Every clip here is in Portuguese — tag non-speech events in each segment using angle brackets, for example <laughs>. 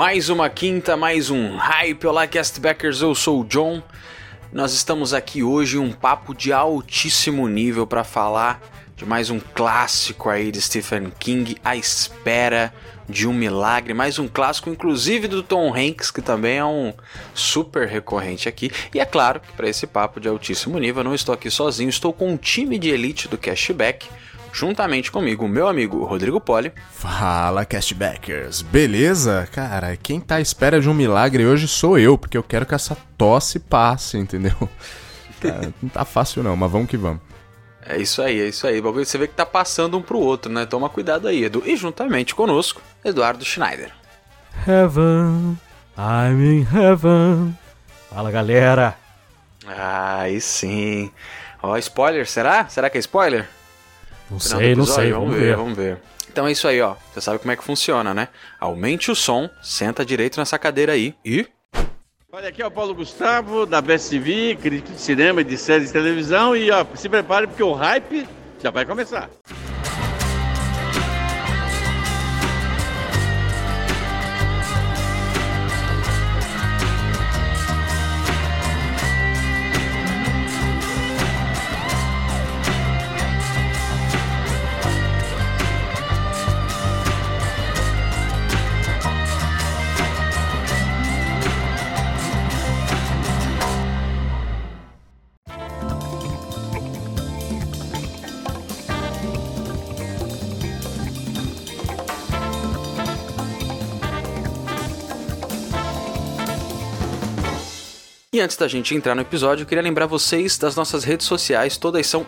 Mais uma quinta, mais um Hype. Olá, Castbackers, eu sou o John. Nós estamos aqui hoje um papo de altíssimo nível para falar de mais um clássico aí de Stephen King, A Espera de um Milagre, mais um clássico inclusive do Tom Hanks, que também é um super recorrente aqui. E é claro que para esse papo de altíssimo nível eu não estou aqui sozinho, estou com um time de elite do Cashback juntamente comigo, meu amigo Rodrigo Poli. Fala, castbackers. Beleza? Cara, quem tá à espera de um milagre hoje sou eu, porque eu quero que essa tosse passe, entendeu? <laughs> Cara, não tá fácil não, mas vamos que vamos. É isso aí, é isso aí. Você vê que tá passando um pro outro, né? Toma cuidado aí, Edu. E juntamente conosco, Eduardo Schneider. Heaven, I'm in heaven. Fala, galera. Ah, aí sim. Ó, spoiler, será? Será que é spoiler? Não sei, não sei. Vamos, ver, ver, vamos ver. Então é isso aí, ó. Você sabe como é que funciona, né? Aumente o som, senta direito nessa cadeira aí e. Olha, aqui é o Paulo Gustavo, da Best TV, crítico de cinema e de séries de televisão. E ó, se prepare porque o hype já vai começar. E antes da gente entrar no episódio, eu queria lembrar vocês das nossas redes sociais, todas são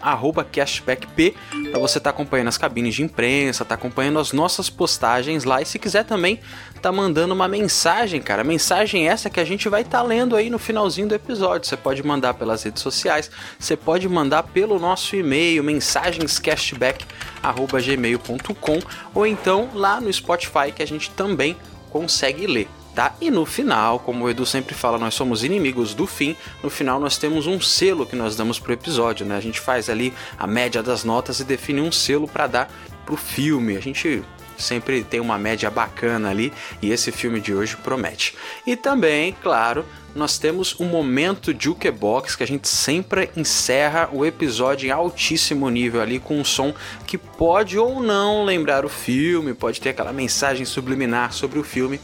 cashbackp, para você estar tá acompanhando as cabines de imprensa, tá acompanhando as nossas postagens lá e se quiser também tá mandando uma mensagem, cara. Mensagem essa que a gente vai estar tá lendo aí no finalzinho do episódio. Você pode mandar pelas redes sociais, você pode mandar pelo nosso e-mail, mensagenscashback@gmail.com ou então lá no Spotify que a gente também consegue ler tá? E no final, como o Edu sempre fala, nós somos inimigos do fim. No final nós temos um selo que nós damos pro episódio, né? A gente faz ali a média das notas e define um selo para dar pro filme. A gente sempre tem uma média bacana ali e esse filme de hoje promete. E também, claro, nós temos um momento jukebox que a gente sempre encerra o episódio em altíssimo nível ali com um som que pode ou não lembrar o filme, pode ter aquela mensagem subliminar sobre o filme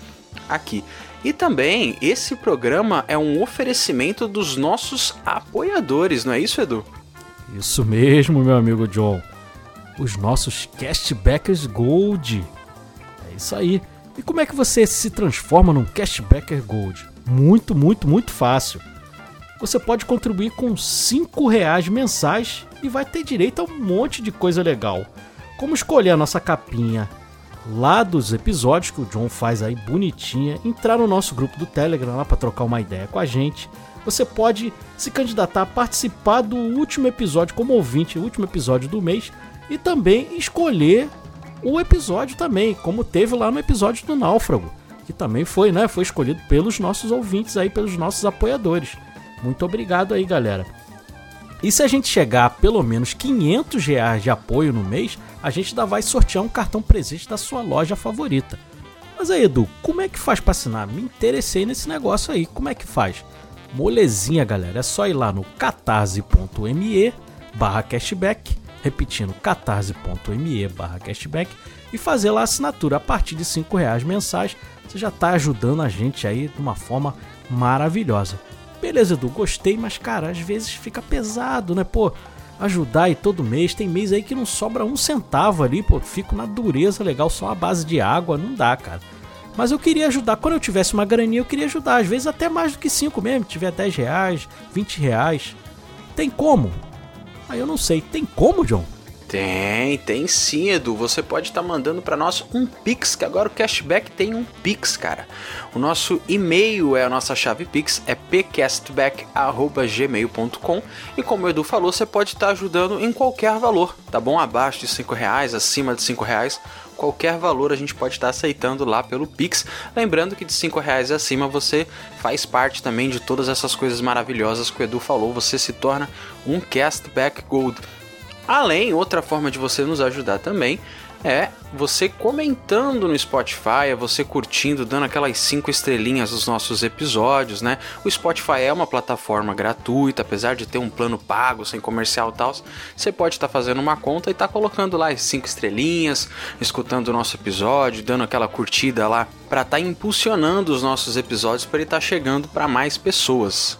aqui. E também, esse programa é um oferecimento dos nossos apoiadores, não é isso, Edu? Isso mesmo, meu amigo John. Os nossos Cashbackers Gold. É isso aí. E como é que você se transforma num Cashbacker Gold? Muito, muito, muito fácil. Você pode contribuir com 5 reais mensais e vai ter direito a um monte de coisa legal. Como escolher a nossa capinha lá dos episódios que o John faz aí bonitinha, entrar no nosso grupo do Telegram lá para trocar uma ideia com a gente. Você pode se candidatar a participar do último episódio como ouvinte, o último episódio do mês, e também escolher o episódio também, como teve lá no episódio do Náufrago, que também foi, né, foi escolhido pelos nossos ouvintes aí, pelos nossos apoiadores. Muito obrigado aí, galera. E se a gente chegar a pelo menos 500 reais de apoio no mês, a gente ainda vai sortear um cartão presente da sua loja favorita. Mas aí, Edu, como é que faz para assinar? Me interessei nesse negócio aí. Como é que faz? Molezinha, galera. É só ir lá no catarse.me barra cashback, repetindo, catarse.me barra cashback e fazer lá a assinatura a partir de 5 reais mensais. Você já está ajudando a gente aí de uma forma maravilhosa. Beleza, Edu, gostei, mas cara, às vezes fica pesado, né? Pô, ajudar aí todo mês. Tem mês aí que não sobra um centavo ali, pô, fico na dureza legal, só a base de água, não dá, cara. Mas eu queria ajudar, quando eu tivesse uma graninha, eu queria ajudar, às vezes até mais do que 5 mesmo, tiver 10 reais, 20 reais. Tem como? Aí eu não sei, tem como, John? Tem, tem sim, Edu. Você pode estar tá mandando para nós um Pix, que agora o Cashback tem um Pix, cara. O nosso e-mail é a nossa chave Pix, é pcastback.gmail.com e como o Edu falou, você pode estar tá ajudando em qualquer valor, tá bom? Abaixo de 5 reais, acima de 5 reais, qualquer valor a gente pode estar tá aceitando lá pelo Pix. Lembrando que de 5 reais acima você faz parte também de todas essas coisas maravilhosas que o Edu falou, você se torna um Castback Gold. Além, outra forma de você nos ajudar também é você comentando no Spotify, é você curtindo, dando aquelas cinco estrelinhas nos nossos episódios, né? O Spotify é uma plataforma gratuita, apesar de ter um plano pago, sem comercial e tal. Você pode estar tá fazendo uma conta e estar tá colocando lá as cinco estrelinhas, escutando o nosso episódio, dando aquela curtida lá, para estar tá impulsionando os nossos episódios para ele estar tá chegando para mais pessoas.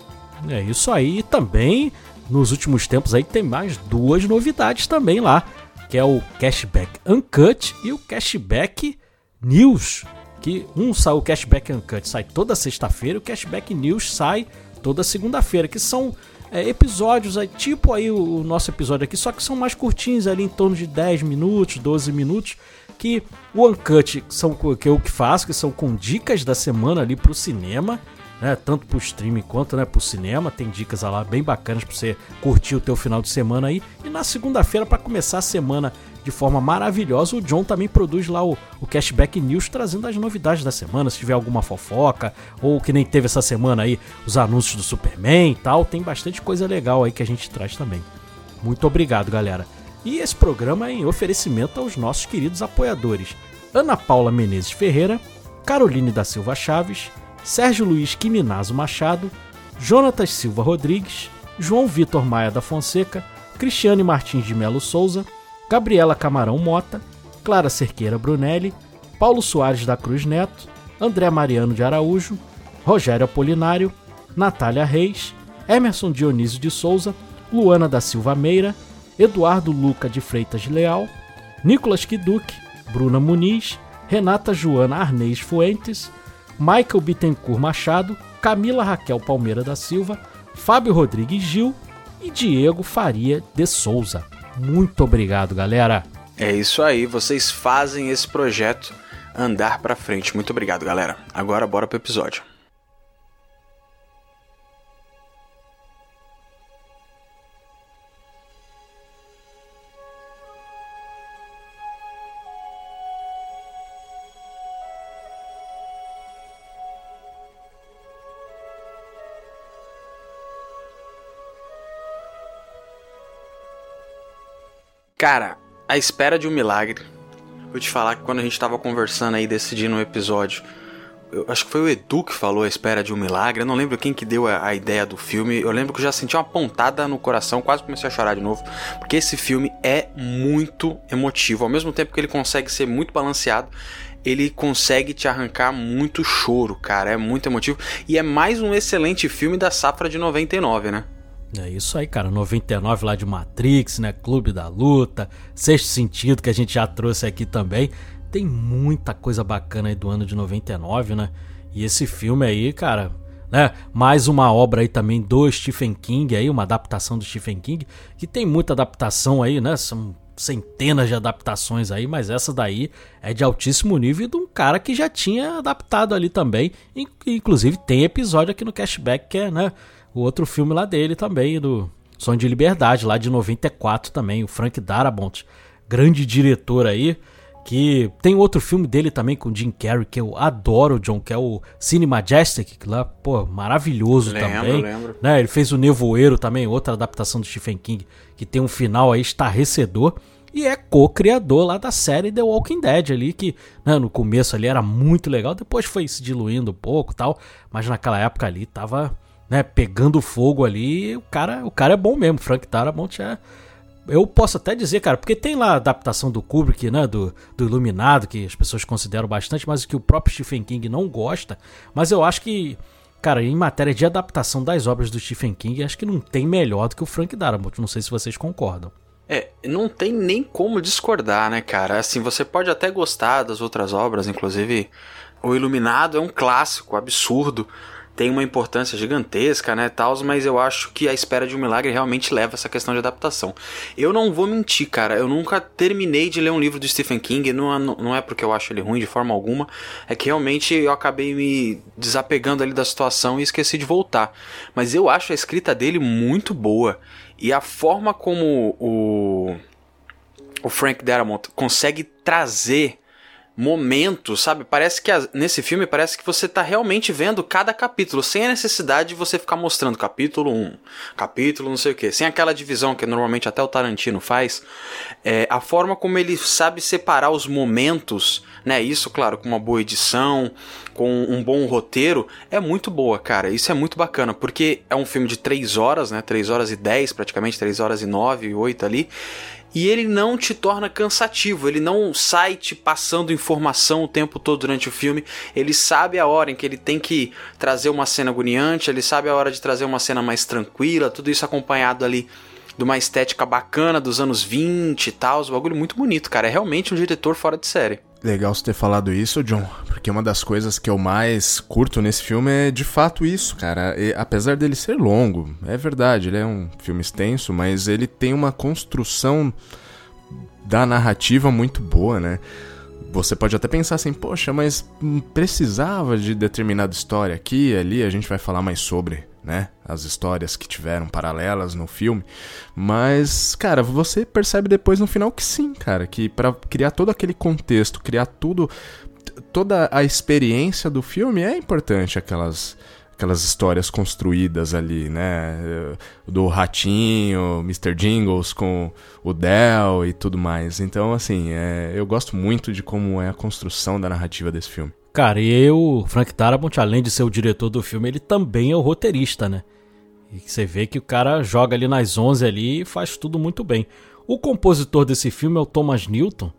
É isso aí também nos últimos tempos aí tem mais duas novidades também lá, que é o Cashback Uncut e o Cashback News, que um sai o Cashback Uncut sai toda sexta-feira o Cashback News sai toda segunda-feira, que são é, episódios aí, tipo aí o, o, nosso episódio aqui, só que são mais curtinhos ali em torno de 10 minutos, 12 minutos, que o Uncut são que eu que faço, que são com dicas da semana ali pro cinema né? Tanto pro streaming quanto né, pro cinema. Tem dicas lá bem bacanas para você curtir o teu final de semana aí. E na segunda-feira, para começar a semana de forma maravilhosa, o John também produz lá o, o Cashback News trazendo as novidades da semana. Se tiver alguma fofoca, ou que nem teve essa semana aí, os anúncios do Superman e tal. Tem bastante coisa legal aí que a gente traz também. Muito obrigado, galera. E esse programa é em oferecimento aos nossos queridos apoiadores: Ana Paula Menezes Ferreira, Caroline da Silva Chaves, Sérgio Luiz Quiminazo Machado, Jonatas Silva Rodrigues, João Vitor Maia da Fonseca, Cristiane Martins de Melo Souza, Gabriela Camarão Mota, Clara Cerqueira Brunelli, Paulo Soares da Cruz Neto, André Mariano de Araújo, Rogério Apolinário, Natália Reis, Emerson Dionísio de Souza, Luana da Silva Meira, Eduardo Luca de Freitas Leal, Nicolas Kiduque, Bruna Muniz, Renata Joana Arnês Fuentes, Michael Bittencourt Machado, Camila Raquel Palmeira da Silva, Fábio Rodrigues Gil e Diego Faria de Souza. Muito obrigado, galera. É isso aí, vocês fazem esse projeto andar para frente. Muito obrigado, galera. Agora bora pro episódio. Cara, a espera de um milagre. Vou te falar que quando a gente tava conversando aí, decidindo um episódio, eu acho que foi o Edu que falou a espera de um milagre. Eu não lembro quem que deu a, a, ideia do filme. Eu lembro que eu já senti uma pontada no coração, quase comecei a chorar de novo. Porque esse filme é muito emotivo. Ao mesmo tempo que ele consegue ser muito balanceado, ele consegue te arrancar muito choro, cara. É muito emotivo. E é mais um excelente filme da safra de 99, né? É isso aí, cara. 99 lá de Matrix, né? Clube da Luta, Sexto Sentido, que a gente já trouxe aqui também. Tem muita coisa bacana aí do ano de 99, né? E esse filme aí, cara, né? Mais uma obra aí também do Stephen King aí, uma adaptação do Stephen King, que tem muita adaptação aí, né? São centenas de adaptações aí, mas essa daí é de altíssimo nível de um cara que já tinha adaptado ali também. Inclusive tem episódio aqui no Cashback que é, né? O outro filme lá dele também, do Sonho de Liberdade, lá de 94 também, o Frank Darabont, grande diretor aí, que tem outro filme dele também com Jim Carrey, que eu adoro, John, que é o Cine Majestic, que lá, pô, maravilhoso lembro, também. Lembro. Né? Ele fez o Nevoeiro também, outra adaptação do Stephen King, que tem um final aí estarrecedor. E é co-criador lá da série The Walking Dead ali, que né, no começo ali era muito legal, depois foi se diluindo um pouco tal, mas naquela época ali tava né, pegando fogo ali, o cara, o cara é bom mesmo. Frank Darabont é. Eu posso até dizer, cara, porque tem lá a adaptação do Kubrick, né, do, do Iluminado, que as pessoas consideram bastante, mas que o próprio Stephen King não gosta. Mas eu acho que, cara, em matéria de adaptação das obras do Stephen King, acho que não tem melhor do que o Frank Darabont. Não sei se vocês concordam. É, não tem nem como discordar, né, cara? Assim, você pode até gostar das outras obras, inclusive O Iluminado é um clássico absurdo tem uma importância gigantesca, né, tals, mas eu acho que a espera de um milagre realmente leva essa questão de adaptação. Eu não vou mentir, cara, eu nunca terminei de ler um livro do Stephen King, não, é, não é porque eu acho ele ruim de forma alguma, é que realmente eu acabei me desapegando ali da situação e esqueci de voltar. Mas eu acho a escrita dele muito boa e a forma como o o Frank Darabont consegue trazer momentos, sabe? Parece que nesse filme parece que você tá realmente vendo cada capítulo, sem a necessidade de você ficar mostrando capítulo 1, capítulo não sei o que, sem aquela divisão que normalmente até o Tarantino faz. É, a forma como ele sabe separar os momentos, né? Isso, claro, com uma boa edição, com um bom roteiro, é muito boa, cara. Isso é muito bacana, porque é um filme de 3 horas, né? 3 horas e 10, praticamente, 3 horas e 9, 8 ali e ele não te torna cansativo, ele não sai te passando informação o tempo todo durante o filme, ele sabe a hora em que ele tem que trazer uma cena agoniante, ele sabe a hora de trazer uma cena mais tranquila, tudo isso acompanhado ali de uma estética bacana dos anos 20 e tal, um bagulho muito bonito, cara, é realmente um diretor fora de série. Legal você ter falado isso, John, porque uma das coisas que eu mais curto nesse filme é de fato isso, cara. E, apesar dele ser longo, é verdade, ele é um filme extenso, mas ele tem uma construção da narrativa muito boa, né? Você pode até pensar assim, poxa, mas precisava de determinada história aqui, ali, a gente vai falar mais sobre né? As histórias que tiveram paralelas no filme. Mas, cara, você percebe depois no final que sim, cara, que para criar todo aquele contexto, criar tudo toda a experiência do filme é importante aquelas aquelas histórias construídas ali, né? Do ratinho, Mr. Jingles com o Dell e tudo mais. Então, assim, é, eu gosto muito de como é a construção da narrativa desse filme. Cara, e o Frank Darabont, além de ser o diretor do filme, ele também é o roteirista, né? E você vê que o cara joga ali nas 11 ali e faz tudo muito bem. O compositor desse filme é o Thomas Newton.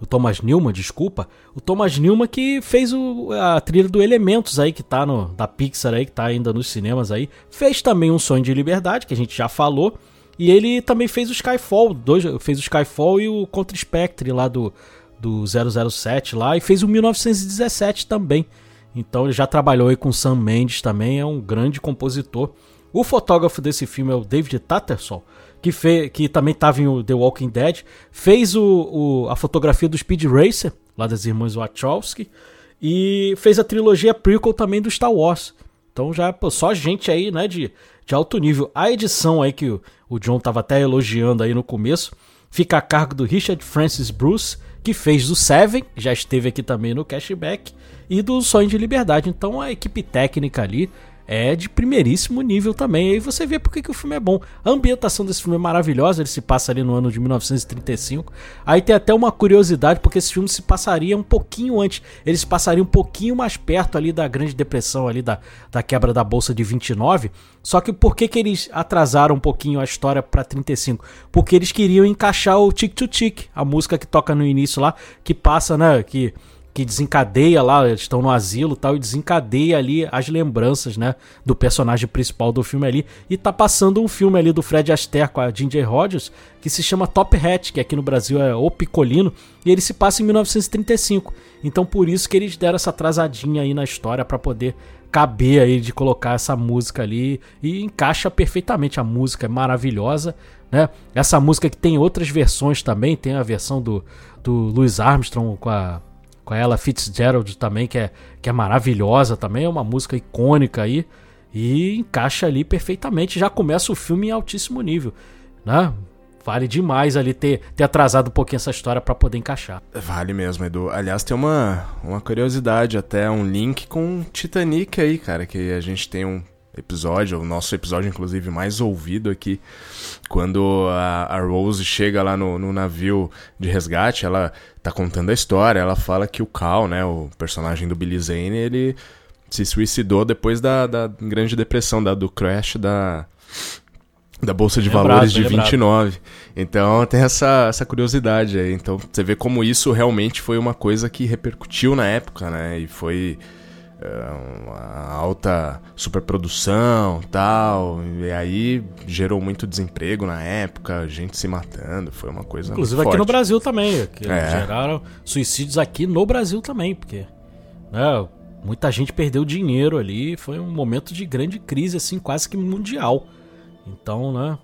O Thomas Newman, desculpa. O Thomas Newman que fez o, a trilha do Elementos aí, que tá no. da Pixar aí, que tá ainda nos cinemas aí. Fez também um Sonho de Liberdade, que a gente já falou. E ele também fez o Skyfall, dois, fez o Skyfall e o Contra Spectre lá do, do 007 lá e fez o 1917 também. Então ele já trabalhou aí com Sam Mendes também, é um grande compositor. O fotógrafo desse filme é o David Tattersall, que, fez, que também estava em The Walking Dead, fez o, o, a fotografia do Speed Racer, lá das irmãs Wachowski, e fez a trilogia prequel também do Star Wars. Então já pô, só gente aí, né, de, de alto nível. A edição aí que o, o John estava até elogiando aí no começo, fica a cargo do Richard Francis Bruce, que fez do Seven, já esteve aqui também no Cashback, e do Sonho de Liberdade. Então a equipe técnica ali é de primeiríssimo nível também. Aí você vê porque que o filme é bom. A ambientação desse filme é maravilhosa, ele se passa ali no ano de 1935. Aí tem até uma curiosidade, porque esse filme se passaria um pouquinho antes. Ele se passaria um pouquinho mais perto ali da Grande Depressão, ali da, da quebra da Bolsa de 29. Só que por que, que eles atrasaram um pouquinho a história para 35? Porque eles queriam encaixar o Tic to Tic, a música que toca no início lá, que passa, né, que que desencadeia lá, eles estão no asilo tal, e desencadeia ali as lembranças, né, do personagem principal do filme ali. E tá passando um filme ali do Fred Astaire com a Ginger Rogers, que se chama Top Hat, que aqui no Brasil é O Picolino, e ele se passa em 1935. Então por isso que eles deram essa atrasadinha aí na história para poder caber aí de colocar essa música ali e encaixa perfeitamente a música é maravilhosa né essa música que tem outras versões também tem a versão do, do Louis Armstrong com a com a Ella Fitzgerald também, que é, que é maravilhosa também, é uma música icônica aí. E encaixa ali perfeitamente. Já começa o filme em altíssimo nível, né? Vale demais ali ter, ter atrasado um pouquinho essa história para poder encaixar. Vale mesmo, Edu. Aliás, tem uma, uma curiosidade, até um link com Titanic aí, cara, que a gente tem um episódio, o nosso episódio, inclusive, mais ouvido aqui, quando a, a Rose chega lá no, no, navio de resgate, ela tá contando a história, ela fala que o Cal, né, o personagem do Billy Zane, ele se suicidou depois da, da Grande Depressão, da, do crash da, da Bolsa de lembrado, Valores de lembrado. 29. Então tem essa, essa curiosidade aí. Então você vê como isso realmente foi uma coisa que repercutiu na época, né? E foi uma alta superprodução tal. E aí gerou muito desemprego na época, gente se matando, foi uma coisa. Inclusive aqui no Brasil também, que é. geraram suicídios aqui no Brasil também, porque né, Muita gente perdeu dinheiro ali, foi um momento de grande crise, assim, quase que mundial. Então, né,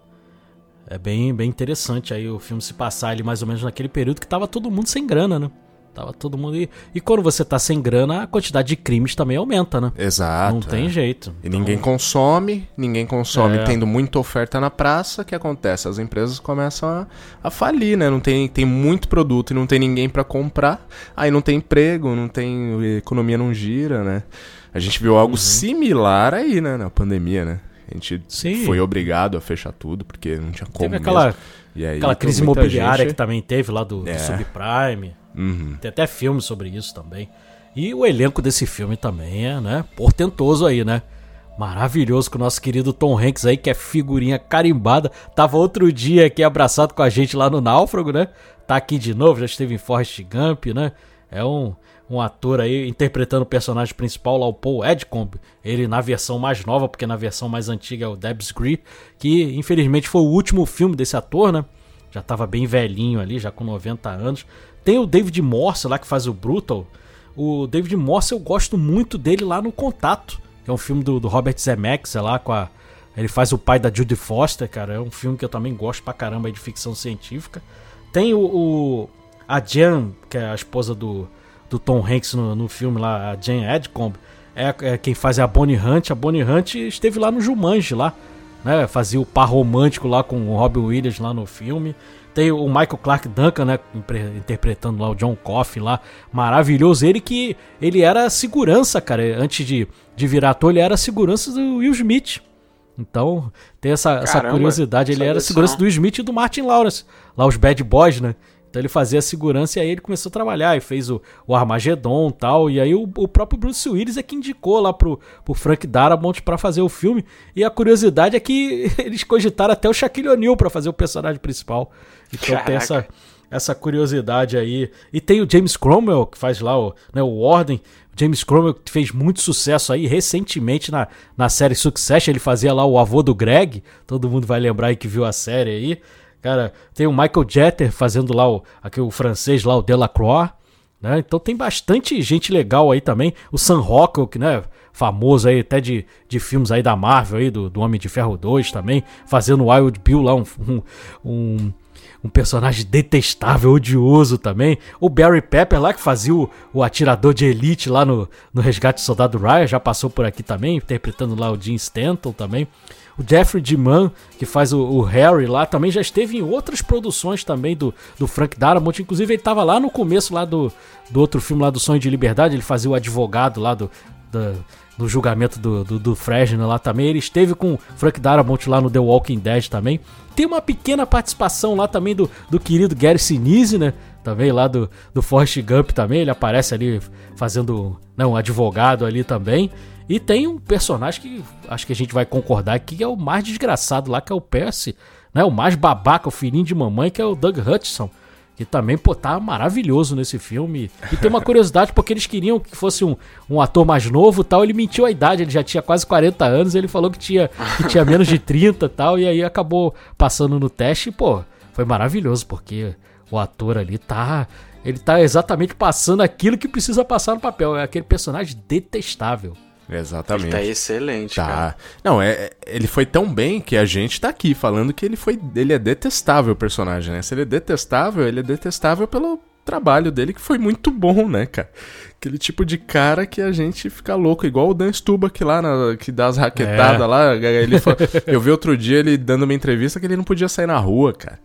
é bem, bem interessante aí o filme se passar ali mais ou menos naquele período que tava todo mundo sem grana, né? Tava todo mundo. E, e quando você tá sem grana, a quantidade de crimes também aumenta, né? Exato. Não tem é. jeito. E ninguém consome, ninguém consome É. tendo muita oferta na praça, o que acontece? As empresas começam a, a falir, né? Não tem, tem muito produto e não tem ninguém pra comprar, aí não tem emprego, não tem. a economia não gira, né? A gente viu Uhum. algo similar aí, né? Na pandemia, né? A gente Sim. foi obrigado a fechar tudo, porque não tinha como. Teve aquela, mesmo. E aí, aquela então, crise imobiliária gente- que também teve lá do, do É. subprime. Uhum. Tem até filme sobre isso também. E o elenco desse filme também é, né, portentoso aí, né? Maravilhoso com o nosso querido Tom Hanks aí, que é figurinha carimbada. Tava outro dia aqui abraçado com a gente lá no Náufrago, né? Tá aqui de novo, já esteve em Forrest Gump, né? É um, um ator aí interpretando o personagem principal lá, o Paul Edcombe. Ele na versão mais nova, porque na versão mais antiga é o Debs Gree, que infelizmente foi o último filme desse ator, né? Já tava bem velhinho ali, já com 90 anos. Tem o David Morse lá que faz o Brutal. O David Morse eu gosto muito dele lá no Contato, que é um filme do, do Robert Zemeckis, sei lá, com a ele faz o pai da Judy Foster, cara. É um filme que eu também gosto pra caramba de ficção científica. Tem o, o- a Jan, que é a esposa do, do Tom Hanks no, no filme lá, a Jan Edcombe. É, é quem faz a Bonnie Hunt. A Bonnie Hunt esteve lá no Jumanji lá, né? Fazia o par romântico lá com o Robin Williams lá no filme. Tem o Michael Clark Duncan, né? Interpretando lá o John Coffey lá. Maravilhoso. Ele que. Ele era segurança, cara. Antes de, de virar ator, ele era segurança do Will Smith. Então, tem essa, essa Caramba, curiosidade. Ele era segurança não. do Smith e do Martin Lawrence. Lá os Bad Boys, né? Então ele fazia segurança e aí ele começou a trabalhar e fez o, o Armageddon e tal. E aí o, o próprio Bruce Willis é que indicou lá pro, pro Frank Darabont pra fazer o filme. E a curiosidade é que <laughs> eles cogitaram até o Shaquille O'Neal pra fazer o personagem principal. Então tem Caraca. essa, essa curiosidade aí. E tem o James Cromwell, que faz lá o, né, o Ordem. O James Cromwell que fez muito sucesso aí recentemente na, na série Succession. Ele fazia lá o avô do Greg. Todo mundo vai lembrar aí que viu a série aí. Cara, tem o Michael Jeter fazendo lá o, aqui, o francês lá, o Delacroix. Né? Então tem bastante gente legal aí também. O Sam Rockwell, que né, famoso aí até de, de filmes aí da Marvel, aí, do, do Homem de Ferro 2 também, fazendo o Wild Bill lá, um, um, um, personagem detestável, odioso também. O Barry Pepper lá, que fazia o, o atirador de elite lá no, no Resgate do Soldado Ryan, já passou por aqui também, interpretando lá o Jim Stanton também. O Jeffrey DeMann, que faz o, o Harry lá, também já esteve em outras produções também do, do Frank Darabont. Inclusive, ele estava lá no começo lá do, do outro filme lá do Sonho de Liberdade. Ele fazia o advogado lá do, do julgamento do, do, do Fresno lá também. Ele esteve com Frank Darabont lá no The Walking Dead também. Tem uma pequena participação lá também do, do querido Gary Sinise, né? Também lá do, do Forrest Gump também. Ele aparece ali fazendo né, um advogado ali também. E tem um personagem que acho que a gente vai concordar que é o mais desgraçado lá, que é o Percy, né? O mais babaca, o filhinho de mamãe, que é o Doug Hudson. Que também, pô, tá maravilhoso nesse filme. E tem uma curiosidade, porque eles queriam que fosse um, um ator mais novo tal. Ele mentiu a idade, ele já tinha quase 40 anos. Ele falou que tinha, que tinha menos de 30 e tal. E aí acabou passando no teste e, pô, foi maravilhoso, porque o ator ali tá. Ele tá exatamente passando aquilo que precisa passar no papel. É aquele personagem detestável. Exatamente. Tá excelente, Tá. cara. Não, é, ele foi tão bem que a gente tá aqui falando que ele foi. Ele é detestável o personagem, né? Se ele é detestável, ele é detestável pelo trabalho dele, que foi muito bom, né, cara? Aquele tipo de cara que a gente fica louco, igual o Dan Stubach lá, na- que dá as raquetadas É. lá. Ele eu vi outro dia ele dando uma entrevista que ele não podia sair na rua, cara.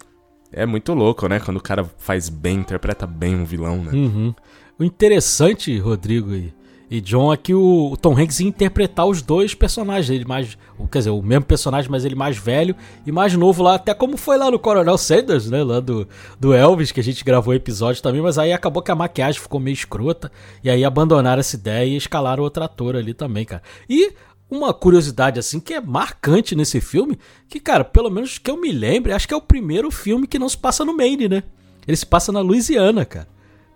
É muito louco, né? Quando o cara faz bem, interpreta bem um vilão, né? Uhum. O interessante, Rodrigo e, e John, é que o, o Tom Hanks ia interpretar os dois personagens. Ele mais. Quer dizer, o mesmo personagem, mas ele mais velho e mais novo lá, até como foi lá no Coronel Sanders, né? Lá do, do Elvis, que a gente gravou episódio também, mas aí acabou que a maquiagem ficou meio escrota. E aí abandonaram essa ideia e escalaram outro ator ali também, cara. E uma curiosidade, assim, que é marcante nesse filme, que, cara, pelo menos que eu me lembre, acho que é o primeiro filme que não se passa no Maine, né? Ele se passa na Louisiana, cara.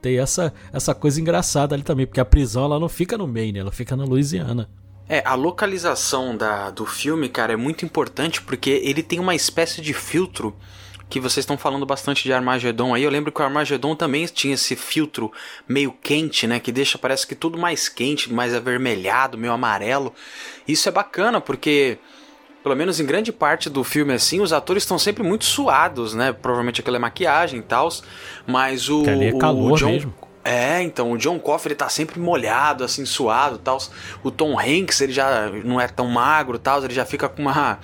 Tem essa, essa coisa engraçada ali também, porque a prisão ela não fica no Maine, ela fica na Louisiana. É, a localização da, do filme, cara, é muito importante porque ele tem uma espécie de filtro que vocês estão falando bastante de Armagedon aí. Eu lembro que o Armagedon também tinha esse filtro meio quente, né? Que deixa, parece que tudo mais quente, mais avermelhado, meio amarelo. Isso é bacana, porque pelo menos em grande parte do filme assim, os atores estão sempre muito suados, né? Provavelmente aquela é maquiagem e tal, mas o, ali é calor o John, mesmo. É, então, o John Coffey ele tá sempre molhado, assim, suado tal. O Tom Hanks, ele já não é tão magro tal, ele já fica com uma.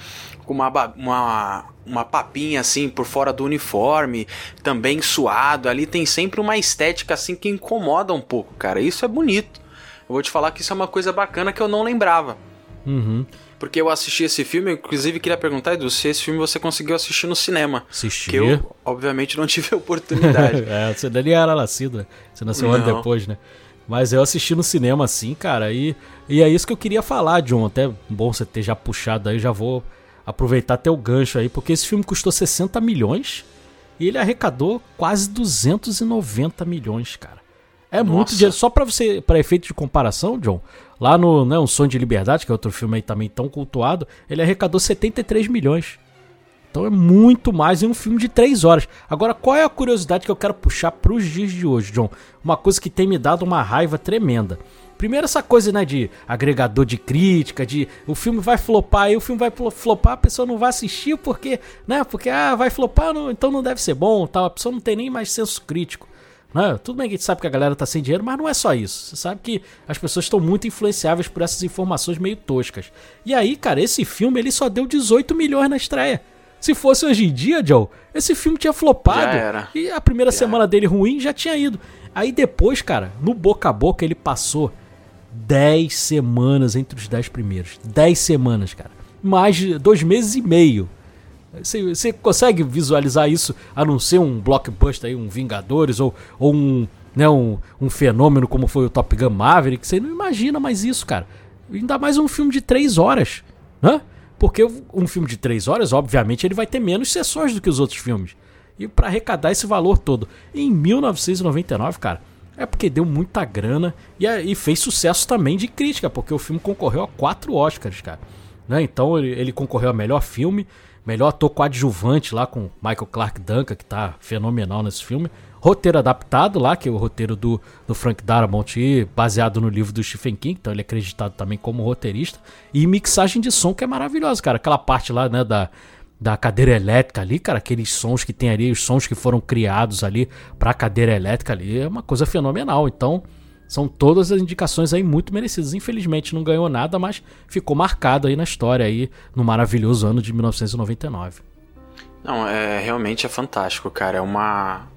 com uma, uma, uma papinha assim por fora do uniforme, também suado. Ali tem sempre uma estética assim que incomoda um pouco, cara. Isso é bonito. Eu vou te falar que isso é uma coisa bacana que eu não lembrava. Uhum. Porque eu assisti esse filme, eu, inclusive queria perguntar, Edu, se esse filme você conseguiu assistir no cinema. Assistir. Que eu, obviamente, não tive a <laughs> oportunidade. é, você nem era nascido, né? Você nasceu um ano depois, né? Mas eu assisti no cinema assim, cara, e, e é isso que eu queria falar, John. Até bom você ter já puxado aí, já vou aproveitar teu gancho aí, porque esse filme custou 60 milhões e ele arrecadou quase 290 milhões, cara. É muito Nossa. dinheiro. Só pra você, para efeito de comparação, John, lá no né, Um Sonho de Liberdade, que é outro filme aí também tão cultuado, ele arrecadou 73 milhões. Então é muito mais em um filme de 3 horas. Agora, qual é a curiosidade que eu quero puxar pros dias de hoje, John? Uma coisa que tem me dado uma raiva tremenda. Primeiro essa coisa, né, de agregador de crítica, de o filme vai flopar, aí o filme vai flopar, a pessoa não vai assistir porque, né, porque ah, vai flopar, não- então não deve ser bom, tal, a pessoa não tem nem mais senso crítico. Né? Tudo bem que a gente sabe que a galera tá sem dinheiro, mas não é só isso. Você sabe que as pessoas estão muito influenciáveis por essas informações meio toscas. E aí, cara, esse filme ele só deu 18 milhões na estreia. Se fosse hoje em dia, Joe, esse filme tinha flopado. Já era. E a primeira semana dele ruim já tinha ido. Aí depois, cara, no boca a boca ele passou 10 semanas entre os 10 primeiros. 10 semanas, cara. Mais de dois meses e meio. Você, você consegue visualizar isso a não ser um blockbuster aí, um Vingadores ou, ou um, né, um, um fenômeno como foi o Top Gun Maverick? Você não imagina mais isso, cara. Ainda mais um filme de 3 horas, né? Porque um filme de 3 horas, obviamente, ele vai ter menos sessões do que os outros filmes. E para arrecadar esse valor todo em 1999, cara, é porque deu muita grana e, a- e fez sucesso também de crítica, porque o filme concorreu a quatro Oscars, cara. Né? Então ele, ele concorreu a melhor filme, melhor ator coadjuvante lá com Michael Clark Duncan, que tá fenomenal nesse filme. Roteiro adaptado lá, que é o roteiro do, do Frank Darabont, baseado no livro do Stephen King, então ele é acreditado também como roteirista. E mixagem de som que é maravilhosa, cara. Aquela parte lá, né, da, da cadeira elétrica ali, cara, aqueles sons que tem ali, os sons que foram criados ali pra cadeira elétrica ali, é uma coisa fenomenal. Então, são todas as indicações aí muito merecidas. Infelizmente não ganhou nada, mas ficou marcado aí na história aí no maravilhoso ano de 1999. Não, é realmente é fantástico, cara. É uma.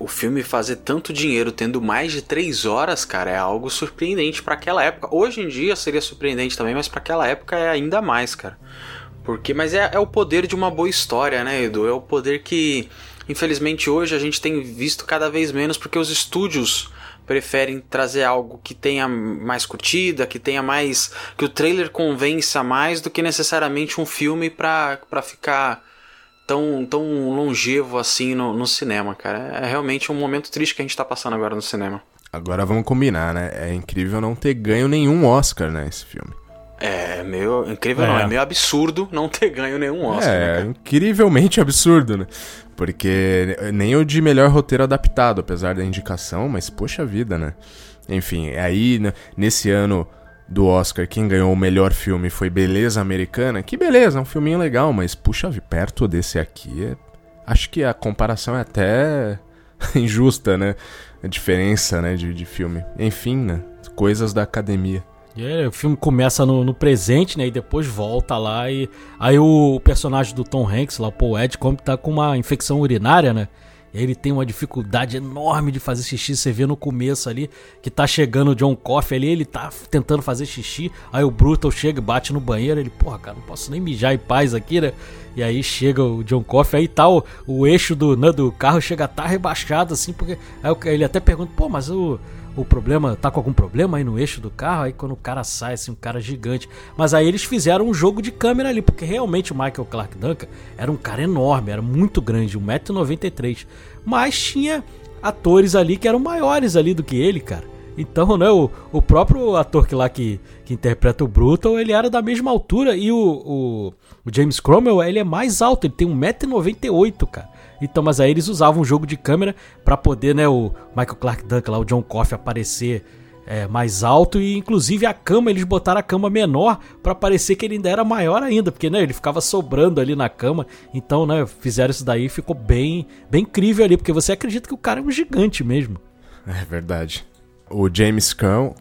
O filme fazer tanto dinheiro tendo mais de 3 horas, cara, é algo surpreendente pra aquela época. Hoje em dia seria surpreendente também, mas pra aquela época é ainda mais, cara. Porque, mas é, é o poder de uma boa história, né, Edu? É o poder que, infelizmente, hoje a gente tem visto cada vez menos, porque os estúdios preferem trazer algo que tenha mais curtida, que tenha mais. que o trailer convença mais do que necessariamente um filme pra, pra ficar tão, tão longevo assim no, no cinema, cara. É realmente um momento triste que a gente tá passando agora no cinema. Agora vamos combinar, né? É incrível não ter ganho nenhum Oscar, né, esse filme. É meio incrível, É. não. É meio absurdo não ter ganho nenhum Oscar, né, é, cara? incrivelmente absurdo, né? Porque nem o de melhor roteiro adaptado, apesar da indicação, mas poxa vida, né? Enfim, aí nesse ano do Oscar, quem ganhou o melhor filme foi Beleza Americana. Que beleza, é um filminho legal, mas puxa, perto desse aqui, é- acho que a comparação é até <laughs> injusta, né? A diferença, né, de, de filme. Enfim, né? Coisas da academia. Aí, o filme começa no, no presente, né? E depois volta lá e. Aí o personagem do Tom Hanks, lá, o Paul Edgecombe, tá com uma infecção urinária, né? E aí ele tem uma dificuldade enorme de fazer xixi. Você vê no começo ali que tá chegando o John Coffey ali, ele tá tentando fazer xixi. Aí o Brutal chega e bate no banheiro. Ele, porra, cara, não posso nem mijar em paz aqui, né? E aí chega o John Coffey, aí tá o, o eixo do, né, do carro, chega a tá rebaixado assim, porque. Aí o- ele até pergunta, pô, mas o o problema, tá com algum problema aí no eixo do carro? Aí quando o cara sai, assim, um cara gigante. Mas aí eles fizeram um jogo de câmera ali, porque realmente o Michael Clark Duncan era um cara enorme, era muito grande, 1,93m. Mas tinha atores ali que eram maiores ali do que ele, cara. Então, né, o, o próprio ator que lá que, que interpreta o Brutal, ele era da mesma altura e o, o, o James Cromwell, ele é mais alto, ele tem 1,98m, cara. Então, mas aí eles usavam um jogo de câmera para poder, né, o Michael Clark Duncan lá, o John Coffey aparecer é, mais alto e inclusive a cama, eles botaram a cama menor para parecer que ele ainda era maior ainda, porque né, ele ficava sobrando ali na cama. Então, né, fizeram isso daí ficou bem, bem incrível ali, porque você acredita que o cara é um gigante mesmo. É verdade. O James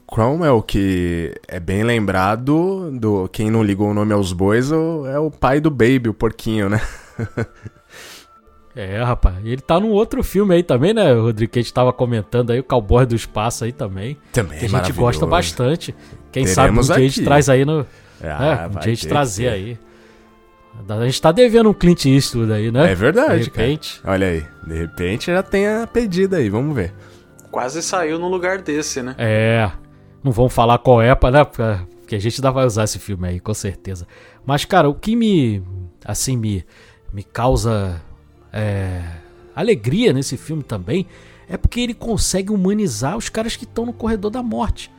Cromwell, que é bem lembrado do quem não ligou o nome aos bois, é o pai do Baby, o porquinho, né? <laughs> É, rapaz. Ele tá num outro filme aí também, né, Rodrigo? Que a gente tava comentando aí, o Cowboy do Espaço aí também. Também, Que a gente gosta bastante. Quem Teremos sabe um dia a gente traz aí no. Ah, é, um dia a gente trazer que- aí. A gente tá devendo um Clint Eastwood aí, né? É verdade, De repente. cara. Olha aí, de repente já tem a pedida aí, vamos ver. Quase saiu num lugar desse, né? É. Não vamos falar qual é, né? Porque porque a gente ainda vai usar esse filme aí, com certeza. Mas, cara, o que me. Assim, me, me causa. É, alegria nesse filme também é porque ele consegue humanizar os caras que estão no corredor da morte.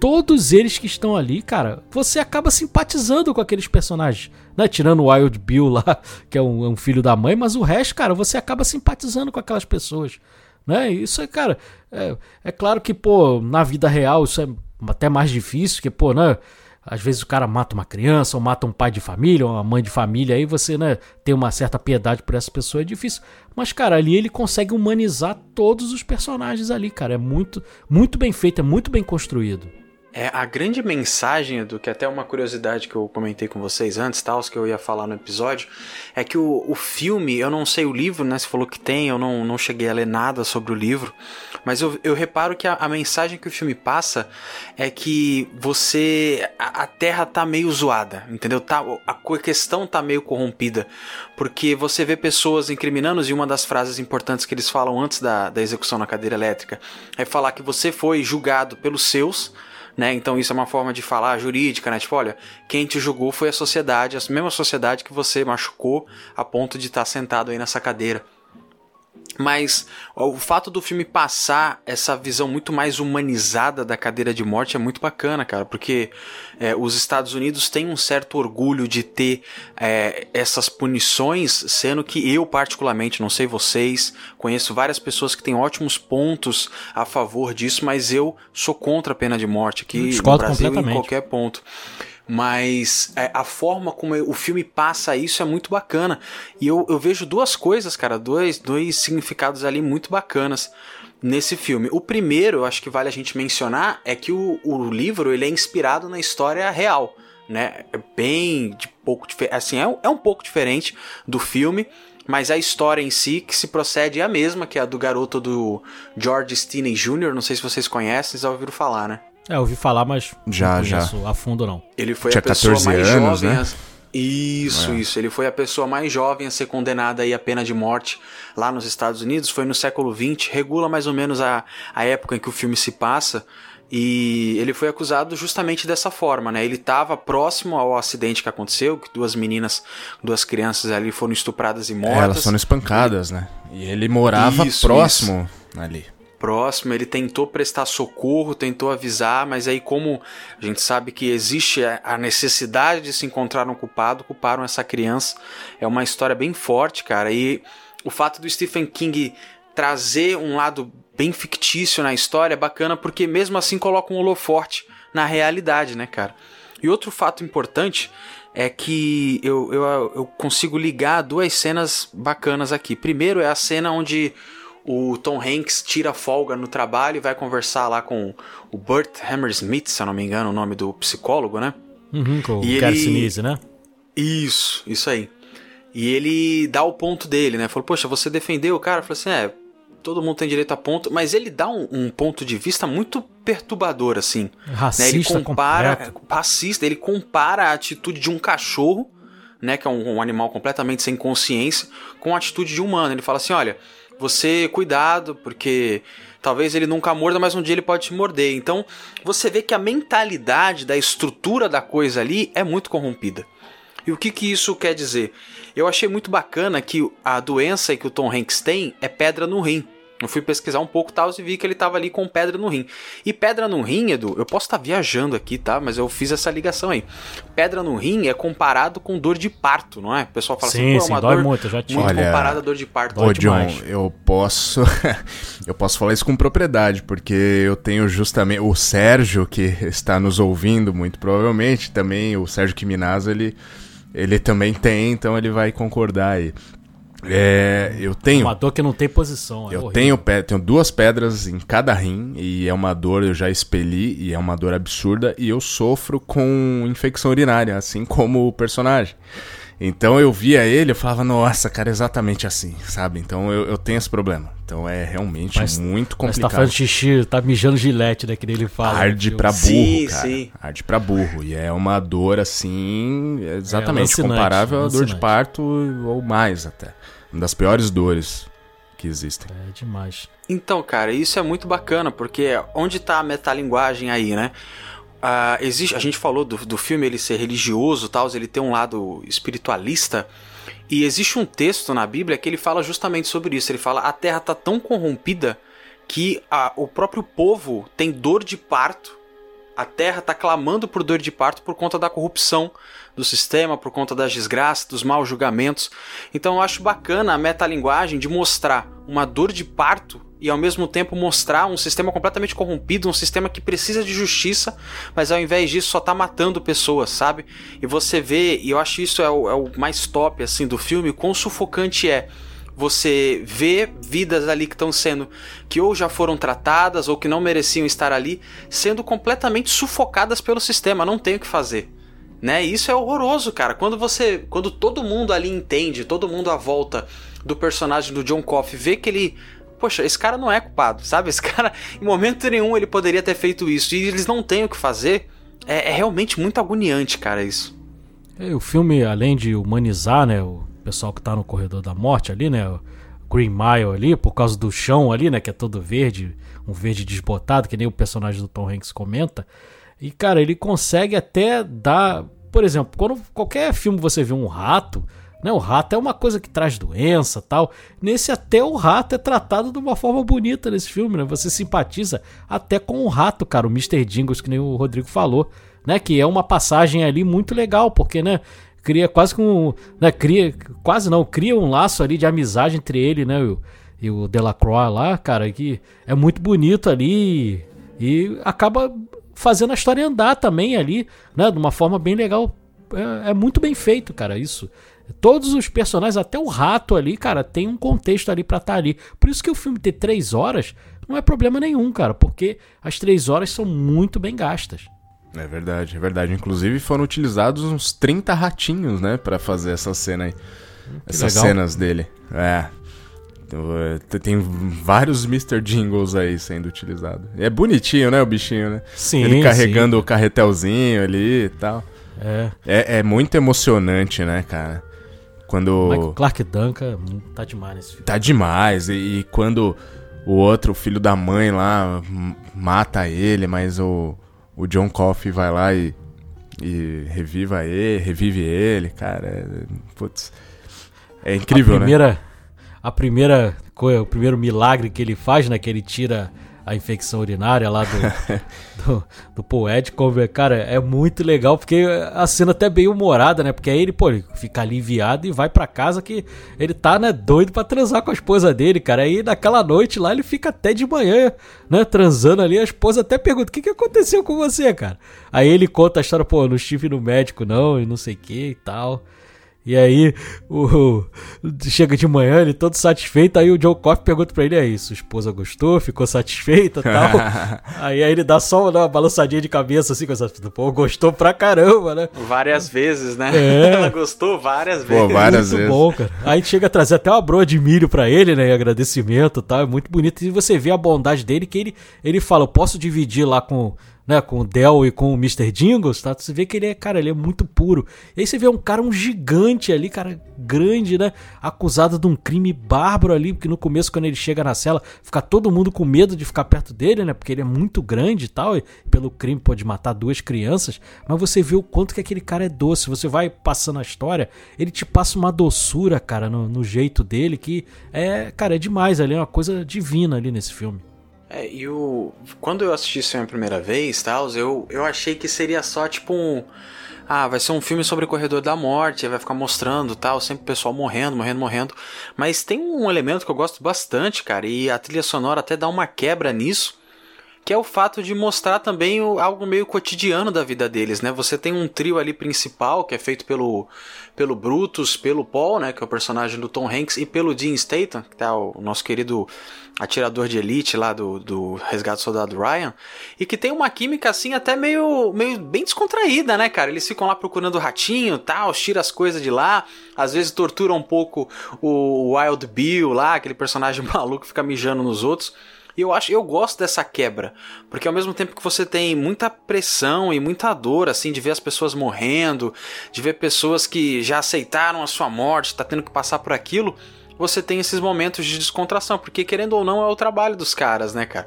Todos eles que estão ali, cara, você acaba simpatizando com aqueles personagens. Né? Tirando o Wild Bill lá, <laughs> que é um, é um filho da mãe, mas o resto, cara, você acaba simpatizando com aquelas pessoas. Né? Isso é, cara, é, é claro que, pô, na vida real isso é até mais difícil, porque, pô, né? Às vezes o cara mata uma criança, ou mata um pai de família, ou uma mãe de família, aí você, né, tem uma certa piedade por essa pessoa, é difícil. Mas, cara, ali ele consegue humanizar todos os personagens ali, cara. É muito, muito bem feito, é muito bem construído. É, a grande mensagem, Edu, que até uma curiosidade que eu comentei com vocês antes, tal, que eu ia falar no episódio, é que o, o filme, eu não sei o livro, né? Você falou que tem, eu não, não cheguei a ler nada sobre o livro, mas eu, eu reparo que a, a mensagem que o filme passa é que você. A, a Terra tá meio zoada, entendeu? Tá, a questão tá meio corrompida, porque você vê pessoas incriminando, e uma das frases importantes que eles falam antes da, da execução na cadeira elétrica é falar que você foi julgado pelos seus né? Então isso é uma forma de falar jurídica, né? Tipo, olha, quem te julgou foi a sociedade, a mesma sociedade que você machucou a ponto de estar sentado aí nessa cadeira. Mas o fato do filme passar essa visão muito mais humanizada da cadeira de morte é muito bacana, cara, porque é, os Estados Unidos têm um certo orgulho de ter é, essas punições, sendo que eu, particularmente, não sei vocês, conheço várias pessoas que têm ótimos pontos a favor disso, mas eu sou contra a pena de morte aqui no Brasil em qualquer ponto. Mas é, a forma como o filme passa isso é muito bacana. E eu, eu vejo duas coisas, cara, dois, dois significados ali muito bacanas nesse filme. O primeiro, eu acho que vale a gente mencionar, é que o, o livro ele é inspirado na história real. Né? É bem de pouco assim, é, um- é um pouco diferente do filme, mas a história em si que se procede é a mesma, que é a do garoto do George Stinney Jr., não sei se vocês conhecem, vocês já ouviram falar, né? É, eu ouvi falar, mas Já, não já. a fundo não. Ele foi Tinha a pessoa 14 mais anos, jovem. né? a- Isso, isso. Ele foi a pessoa mais jovem a ser condenada aí à pena de morte lá nos Estados Unidos. Foi no século XX, regula mais ou menos a, a época em que o filme se passa. E ele foi acusado justamente dessa forma, né? Ele estava próximo ao acidente que aconteceu, que duas meninas, duas crianças ali foram estupradas e É, mortas. elas foram espancadas, né? E ele morava Isso, próximo ali. Próximo, ele tentou prestar socorro, tentou avisar, mas aí como a gente sabe que existe a- necessidade de se encontrar um culpado, culparam essa criança. É uma história bem forte, cara. E o fato do Stephen King trazer um lado bem fictício na história é bacana porque mesmo assim coloca um holoforte na realidade, né, cara? E outro fato importante é que eu, eu, eu consigo ligar duas cenas bacanas aqui. Primeiro é a cena onde o Tom Hanks tira folga no trabalho e vai conversar lá com o Burt Hammersmith, se eu não me engano, o nome do psicólogo, né? Uhum, com o E Gary ele- Sinise, né? Isso, isso aí. E ele dá o ponto dele, né? Falou, poxa, você defendeu o cara? Falou assim, é, todo mundo tem direito a ponto, mas ele dá um, um ponto de vista muito perturbador, assim. né? Ele Racista compara, completo. racista, ele compara a atitude de um cachorro, né, que é um, um animal completamente sem consciência, com a atitude de um humano. Ele fala assim, olha, você cuidado, porque talvez ele nunca morda, mas um dia ele pode te morder. Então, você vê que a mentalidade da estrutura da coisa ali é muito corrompida. E o que, que isso quer dizer? Eu achei muito bacana que a doença que o Tom Hanks tem é pedra no rim. Eu fui pesquisar um pouco tal e vi que ele tava ali com pedra no rim. E pedra no rim, Edu, eu posso estar tá viajando aqui, tá? Mas eu fiz essa ligação aí. Pedra no rim é comparado com dor de parto, não é? O pessoal fala sim, assim, pô, sim, é uma dói dor muito, eu já tive. muito Olha, comparada à dor de parto. Ô, Dói John, demais. eu posso. <laughs> eu posso falar isso com propriedade, porque eu tenho justamente. O Sérgio, que <laughs> está nos ouvindo, muito provavelmente, também, o Sérgio Quiminaz, ele, ele também tem, então ele vai concordar aí. É, eu tenho. Uma dor que não tem posição. é Eu horrível. tenho, tenho duas pedras em cada rim e é uma dor, eu já expeli e é uma dor absurda e eu sofro com infecção urinária, assim como o personagem. Então eu via ele, eu falava, nossa, cara, exatamente assim, sabe? Então eu, eu tenho esse problema. Então é realmente Mas- muito Mas tá complicado. fazendo xixi, tá mijando gilete, né? Que nem ele fala. Arde né, pra burro, Sim, cara. sim. Arde pra burro. E é uma dor assim, exatamente alucinante, comparável à dor de parto ou mais até. Uma das piores dores que existem. É demais. Então, cara, isso é muito bacana, porque onde tá a metalinguagem aí, né? Ah, existe, a gente falou do, do filme ele ser religioso e tal, ele ter um lado espiritualista. E existe um texto na Bíblia que ele fala justamente sobre isso. Ele fala: a terra tá tão corrompida que a- o próprio povo tem dor de parto. A terra tá clamando por dor de parto por conta da corrupção do sistema, por conta das desgraças, dos maus julgamentos. Então eu acho bacana a metalinguagem de mostrar uma dor de parto e ao mesmo tempo mostrar um sistema completamente corrompido, um sistema que precisa de justiça, mas ao invés disso só tá matando pessoas, sabe? E você vê, e eu acho isso é o, é o mais top assim do filme, quão sufocante é você vê vidas ali que estão sendo que ou já foram tratadas ou que não mereciam estar ali, sendo completamente sufocadas pelo sistema, não tem o que fazer. Né? Isso é horroroso, cara. Quando você, quando todo mundo ali entende, todo mundo à volta do personagem do John Coffey vê que ele, poxa, esse cara não é culpado, sabe? Esse cara, em momento nenhum ele poderia ter feito isso e eles não têm o que fazer. É, é realmente muito agoniante, cara, isso. É, o filme, além de humanizar, né, o pessoal que tá no corredor da morte ali, né, Green Mile ali, por causa do chão ali, né, que é todo verde, um verde desbotado, que nem o personagem do Tom Hanks comenta. E, cara, ele consegue até dar, por exemplo, quando qualquer filme você vê um rato, né, o rato é uma coisa que traz doença, tal. Nesse até o rato é tratado de uma forma bonita nesse filme, né? Você simpatiza até com o rato, cara, o Mr. Jingles, que nem o Rodrigo falou né? Que é uma passagem ali muito legal, porque, né? Cria quase com. Né, cria, quase não, cria um laço ali de amizade entre ele, né? E o, Delacroix lá, cara, que é muito bonito ali e acaba fazendo a história andar também ali, né? De uma forma bem legal. É, é muito bem feito, cara, isso. Todos os personagens, até o rato ali, cara, tem um contexto ali pra estar ali. Por isso que o filme ter três horas não é problema nenhum, cara, porque as três horas são muito bem gastas. É verdade, é verdade. Inclusive foram utilizados uns 30 ratinhos, né, Pra fazer essa cena aí. Essas legal. cenas dele. É. Então, é, Tem vários Mr. Jingles aí sendo utilizados. É bonitinho, né, o bichinho, né? Sim, Ele carregando sim. o carretelzinho ali e tal. É. É, é muito emocionante, né, cara? Quando. Michael Clark Duncan hum, tá demais nesse filme. Tá demais. E, e quando o outro, o filho da mãe lá, mata ele, mas o, o John Coffey vai lá e, e reviva ele, revive ele, cara. É, putz. É incrível, a né? primeira, A primeira coisa, o primeiro milagre que ele faz, né? Que ele tira a infecção urinária lá do, do, do Paul cara, é muito legal, porque a cena até é bem humorada, né? Porque aí ele, pô, ele fica aliviado e vai pra casa que ele tá, né, doido pra transar com a esposa dele, cara. Aí naquela noite lá ele fica até de manhã, né, transando ali. A esposa até pergunta: o que, que aconteceu com você, cara? Aí ele conta a história, pô, não estive no médico não, e não sei o que e tal. E aí, o, chega de manhã, ele todo satisfeito, aí o John Coffey pergunta pra ele, aí, sua esposa gostou, ficou satisfeita e tal? <laughs> aí, aí ele dá só uma balançadinha de cabeça, assim, com essa, pô, gostou pra caramba, né? Várias vezes, né? É. <laughs> Ela gostou várias Pô, vezes. várias muito vezes. bom, cara. Aí chega a trazer até uma broa de milho pra ele, né? Em agradecimento e tal. É muito bonito. E você vê a bondade dele, que ele, ele fala: eu posso dividir lá com. Né, com o Del e com o Mr. Jingles, tá? Você vê que ele é, cara, ele é muito puro. E aí você vê um cara, um gigante ali, cara, grande, né? Acusado de um crime bárbaro ali, porque no começo, quando ele chega na cela, fica todo mundo com medo de ficar perto dele, né? Porque ele é muito grande e tal, e pelo crime pode matar duas crianças. Mas você vê o quanto que aquele cara é doce. Você vai passando a história, ele te passa uma doçura, cara, no, no jeito dele, que é, cara, é demais ali, é uma coisa divina ali nesse filme. É, e o. Quando eu assisti isso a primeira vez, tal, eu, eu achei que seria só tipo um. Ah, vai ser um filme sobre o corredor da morte, vai ficar mostrando tal, sempre o pessoal morrendo, morrendo, morrendo. Mas tem um elemento que eu gosto bastante, cara, e a trilha sonora até dá uma quebra nisso, que é o fato de mostrar também algo meio cotidiano da vida deles, né? Você tem um trio ali principal, que é feito pelo, pelo Brutus, pelo Paul, né, que é o personagem do Tom Hanks, e pelo Dean Statham, que tá o nosso querido atirador de elite lá do, do Resgate do Soldado Ryan, e que tem uma química assim até meio, meio bem descontraída, né, cara? Eles ficam lá procurando o ratinho, tal, tira as coisas de lá, às vezes torturam um pouco o Wild Bill lá, aquele personagem <laughs> maluco que fica mijando nos outros. E eu acho, eu gosto dessa quebra, porque ao mesmo tempo que você tem muita pressão e muita dor assim de ver as pessoas morrendo, de ver pessoas que já aceitaram a sua morte, tá tendo que passar por aquilo, você tem esses momentos de descontração, porque querendo ou não é o trabalho dos caras, né, cara?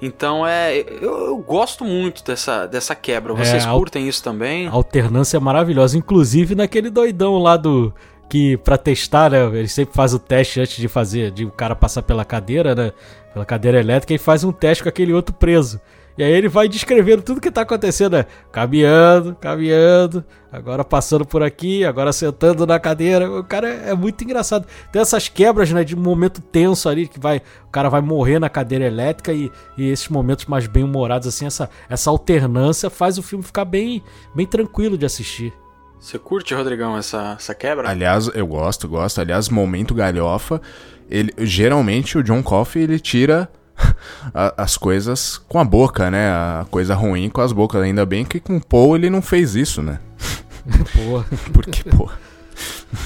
Então é. Eu, eu gosto muito dessa, dessa quebra. Vocês É, curtem isso também? A alternância é maravilhosa, inclusive naquele doidão lá do que pra testar, né, ele sempre faz o teste antes de fazer, de o cara passar pela cadeira, né, pela cadeira elétrica e faz um teste com aquele outro preso. E aí ele vai descrevendo tudo que tá acontecendo, né? Caminhando, caminhando, agora passando por aqui, agora sentando na cadeira. O cara é, é muito engraçado. Tem essas quebras, né, de um momento tenso ali que vai, o cara vai morrer na cadeira elétrica e, e esses momentos mais bem humorados assim, essa, essa alternância faz o filme ficar bem, bem tranquilo de assistir. Você curte, Rodrigão, essa, essa quebra? Aliás, eu gosto, gosto. Aliás, momento galhofa, ele geralmente o John Coffey ele tira <laughs> as coisas com a boca, né? A coisa ruim com as bocas. Ainda bem que com o Paul ele não fez isso, né? Pô, Porque, pô,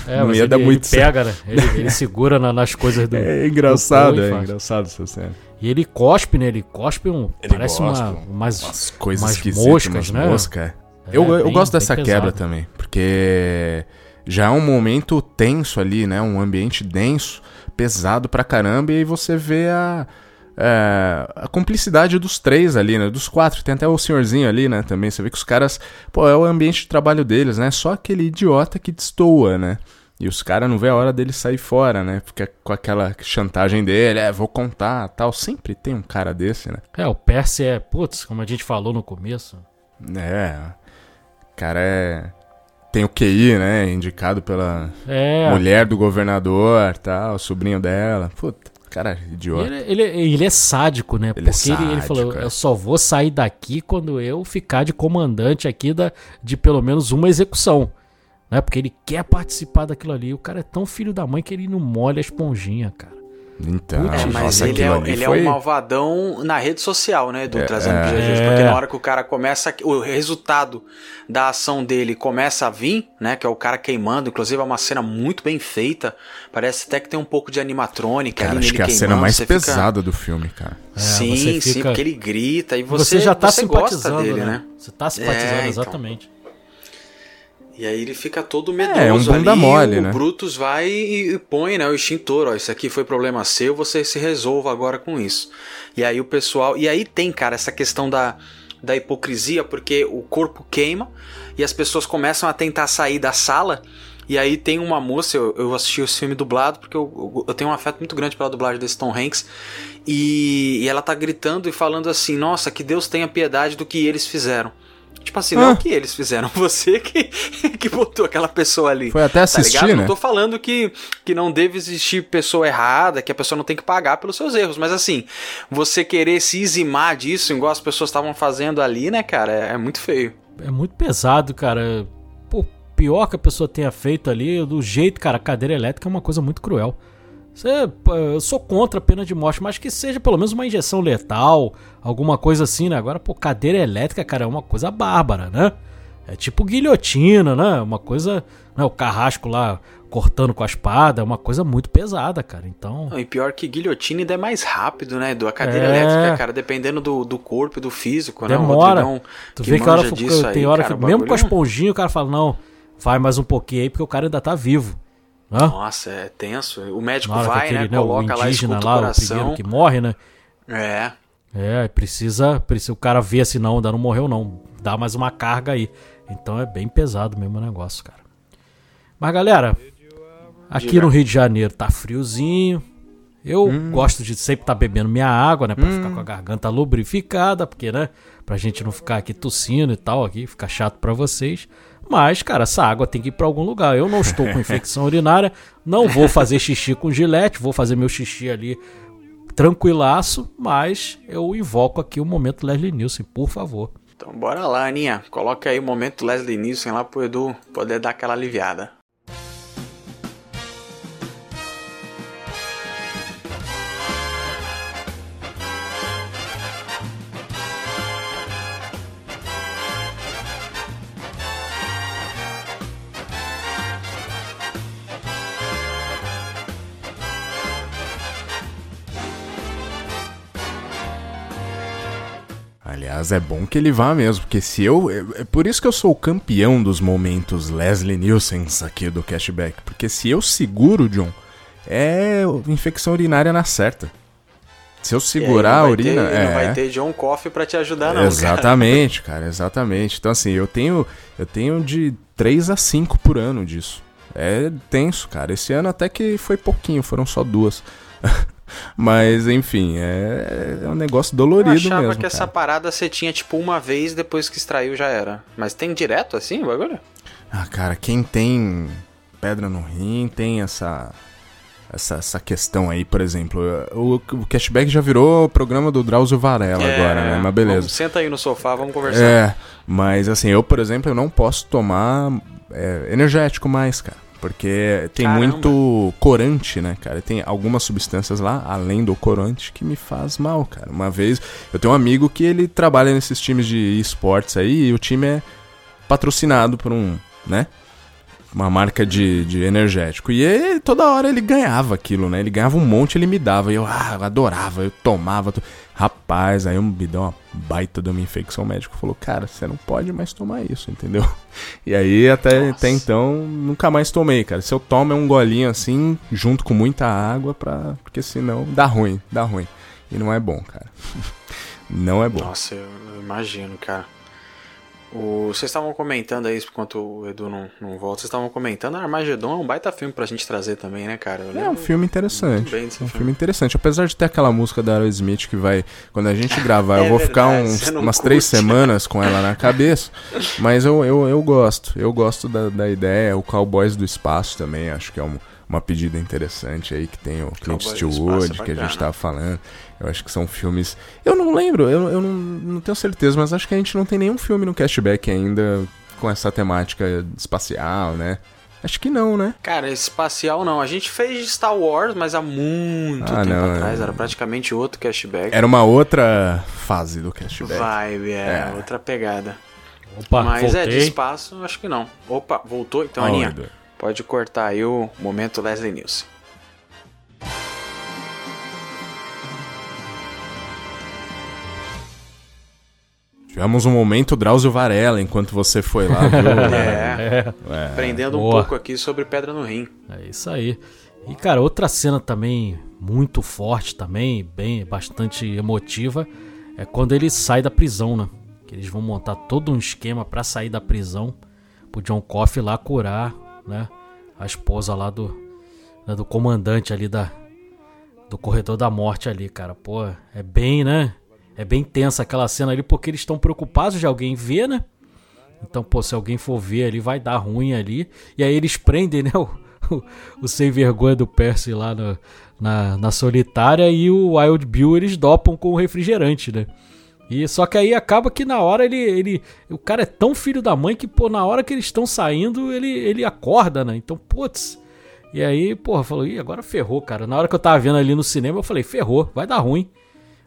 é, Não ia ele, dar ele muito pega, né? Ele, ele <laughs> segura na- nas coisas do. é engraçado, do é engraçado essa cena. E ele cospe, né? Ele cospe um. Ele parece uma, umas, Umas coisas umas moscas, né? moscas, é. É, eu, eu bem- gosto dessa quebra também, porque já é um momento tenso ali, né? Um ambiente denso, pesado pra caramba, e aí você vê a, é, a cumplicidade dos três ali, né? Dos quatro. Tem até o senhorzinho ali, né? Também. Você vê que os caras. Pô, é o ambiente de trabalho deles, né? Só aquele idiota que destoa, né? E os caras não vê a hora dele sair fora, né? Fica com aquela chantagem dele, é, vou contar tal. Sempre tem um cara desse, né? É, o Percy é, putz, como a gente falou no começo. É. O cara é. Tem o QI, né? Indicado pela É. mulher do governador tal, sobrinho dela. Puta, cara, idiota. Ele, ele, ele é sádico, né? Ele é Porque ele, ele sádico, falou: é. eu só vou sair daqui quando eu ficar de comandante aqui da, de pelo menos uma execução. Né? Porque ele quer participar daquilo ali. O cara é tão filho da mãe que ele não molha a esponjinha, cara. Então, É, mas nossa, ele, é, ele foi... é um malvadão na rede social, né, Edu? Trazendo pro. É. Porque na hora que o cara começa, o resultado da ação dele começa a vir, né, que é o cara queimando, inclusive é uma cena muito bem feita, parece até que tem um pouco de animatrônica Cara, ali acho nele que é a cena mais você fica- pesada do filme, cara. É, sim, você sim, fica- porque ele grita e você, Você, já tá você gosta simpatizando, dele, né? né? Você tá simpatizando, É, então. E aí ele fica todo medroso É, um bunda ali, mole, o né? Brutus vai e, e põe, né, o extintor, ó, isso aqui foi problema seu, você se resolva agora com isso. E aí o pessoal, e aí tem, cara, essa questão da, da hipocrisia, porque o corpo queima e as pessoas começam a tentar sair da sala, e aí tem uma moça, eu, eu assisti esse filme dublado, porque eu, eu, eu tenho um afeto muito grande pela dublagem desse Tom Hanks, e, e ela tá gritando e falando assim, nossa, que Deus tenha piedade do que eles fizeram. Tipo assim, não é Ah. o que eles fizeram, <laughs> você que, que botou aquela pessoa ali. Foi até Tá assistir, ligado? né? Não tô falando que, que não deve existir pessoa errada, que a pessoa não tem que pagar pelos seus erros, mas assim, você querer se eximar disso, igual as pessoas estavam fazendo ali, né, cara, é, é muito feio. É muito pesado, cara. Pô, pior que a pessoa tenha feito ali, do jeito, cara, a cadeira elétrica é uma coisa muito cruel. Você, eu sou contra a pena de morte, mas que seja pelo menos uma injeção letal, alguma coisa assim, né? Agora, pô, cadeira elétrica, cara, é uma coisa bárbara, né? É tipo guilhotina, né? Uma coisa. Né? O carrasco lá cortando com a espada, é uma coisa muito pesada, cara. Então. Não, e pior que guilhotina ainda é mais rápido, né? Do a cadeira É. elétrica, cara, dependendo do, do corpo e do físico, né? O Demora. Tu vê que, hora que disso tem aí, hora cara, que, o mesmo com a bagulho- esponjinha, o cara fala: não, vai mais um pouquinho aí, porque o cara ainda tá vivo. Né? Nossa, é tenso. O médico vai, que aquele, né? né, o Coloca lá, indígena escuta lá, o o primeiro que morre, né? É. É, precisa, precisa o cara ver se não, ainda não morreu não. Dá mais uma carga aí. Então é bem pesado mesmo o negócio, cara. Mas galera, aqui Diga. no Rio de Janeiro tá friozinho. Eu Hum. gosto de sempre estar bebendo minha água, né, Pra ficar com a garganta lubrificada, porque, né, pra gente não ficar aqui tossindo e tal, aqui ficar chato pra vocês. Mas, cara, essa água tem que ir pra algum lugar. Eu não estou com infecção <laughs> urinária, não vou fazer xixi com gilete, vou fazer meu xixi ali tranquilaço, mas eu invoco aqui o momento Leslie Nielsen, por favor. Então bora lá, Aninha. Coloca aí o momento Leslie Nielsen lá pro Edu poder dar aquela aliviada. Aliás, é bom que ele vá mesmo, porque se eu. É é por isso que eu sou o campeão dos momentos Leslie Nielsen aqui do Cashback. Porque se eu seguro, John, é infecção urinária na certa. Se eu segurar a urina. ter- é. Não vai ter John Coffey pra te ajudar, não. cara. exatamente, cara. exatamente. Então, assim, eu tenho, eu tenho de 3 a 5 por ano disso. É tenso, cara. Esse ano até que foi pouquinho, foram só duas. <laughs> Mas, enfim, é, é um negócio Eu dolorido achava mesmo. que essa cara. parada você tinha tipo uma vez depois que extraiu já era. Mas tem direto assim o bagulho? Ah, cara, quem tem pedra no rim tem essa. Essa, essa questão aí, por exemplo. O, o Cashback já virou o programa do Drauzio Varela agora, né? Mas beleza. É, Vamos, senta aí no sofá, vamos conversar. É, mas assim, eu, por exemplo, eu não posso tomar é, energético mais, cara. Porque tem Caramba. muito corante, né, cara? Tem algumas substâncias lá, além do corante, que me faz mal, cara. Uma vez, eu tenho um amigo que ele trabalha nesses times de esportes aí, e o time é patrocinado por um, né? Uma marca de, de energético. E ele, toda hora ele ganhava aquilo, né? Ele ganhava um monte, ele me dava. E eu, ah, adorava, eu tomava. to- Rapaz, aí eu me deu uma baita de uma infecção. O médico falou, cara, você não pode mais tomar isso, entendeu? <laughs> E aí até, Nossa. até então nunca mais tomei, cara. Se eu tomo é um golinho assim, junto com muita água, pra... porque senão dá ruim, dá ruim. E não é bom, cara. <laughs> Não é bom. Nossa, eu imagino, cara. O, vocês estavam comentando aí, enquanto o Edu não, não volta, vocês estavam comentando, Armagedon é um baita filme pra gente trazer também, né, cara? É um filme interessante. É um filme. filme interessante. Apesar de ter aquela música da Aerosmith que vai. Quando a gente gravar, <laughs> É eu vou ficar verdade, uns- você não umas três curte. semanas com ela na cabeça. <laughs> Mas eu, eu, eu gosto. Eu gosto da, da ideia. O Cowboys do Espaço também, acho que é um- uma pedida interessante aí que tem o Clint do Eastwood, é que a gente bacana. tava falando. Eu acho que são filmes. Eu não lembro, eu, eu não, não tenho certeza, mas acho que a gente não tem nenhum filme no cashback ainda com essa temática espacial, né? Acho que não, né? Cara, espacial não. A gente fez de Star Wars, mas há muito Ah, tempo não, atrás. é. Era praticamente outro cashback. Era uma outra fase do cashback. Vibe, é, É. outra pegada. Opa, mas voltei. é, de espaço, acho que não. Opa, voltou? Então, Aninha. Pode cortar aí o momento Leslie Nielsen. Tivemos um momento Drauzio Varela enquanto você foi lá, viu? <laughs> É, É, aprendendo um boa. pouco aqui sobre pedra no rim. é isso aí. E, cara, outra cena também muito forte também, bem, bastante emotiva, é quando ele sai da prisão, né? Que eles vão montar todo um esquema pra sair da prisão, pro John Coffey lá curar, né? A esposa lá do, né, do comandante ali da, do corredor da morte ali, cara. Pô, é bem, né? É bem tensa aquela cena ali, porque eles estão preocupados de alguém ver, né? Então, pô, se alguém for ver ali, vai dar ruim ali. E aí eles prendem, né? <laughs> O, o, o sem vergonha do Percy lá no- na, na solitária e o Wild Bill eles dopam com o refrigerante, né? E só que aí acaba que na hora ele, ele. O cara é tão filho da mãe que, pô, na hora que eles estão saindo, ele, ele acorda, né? Então, putz. E aí, porra, falou, ih, agora ferrou, cara. Na hora que eu tava vendo ali no cinema, eu falei, ferrou, vai dar ruim.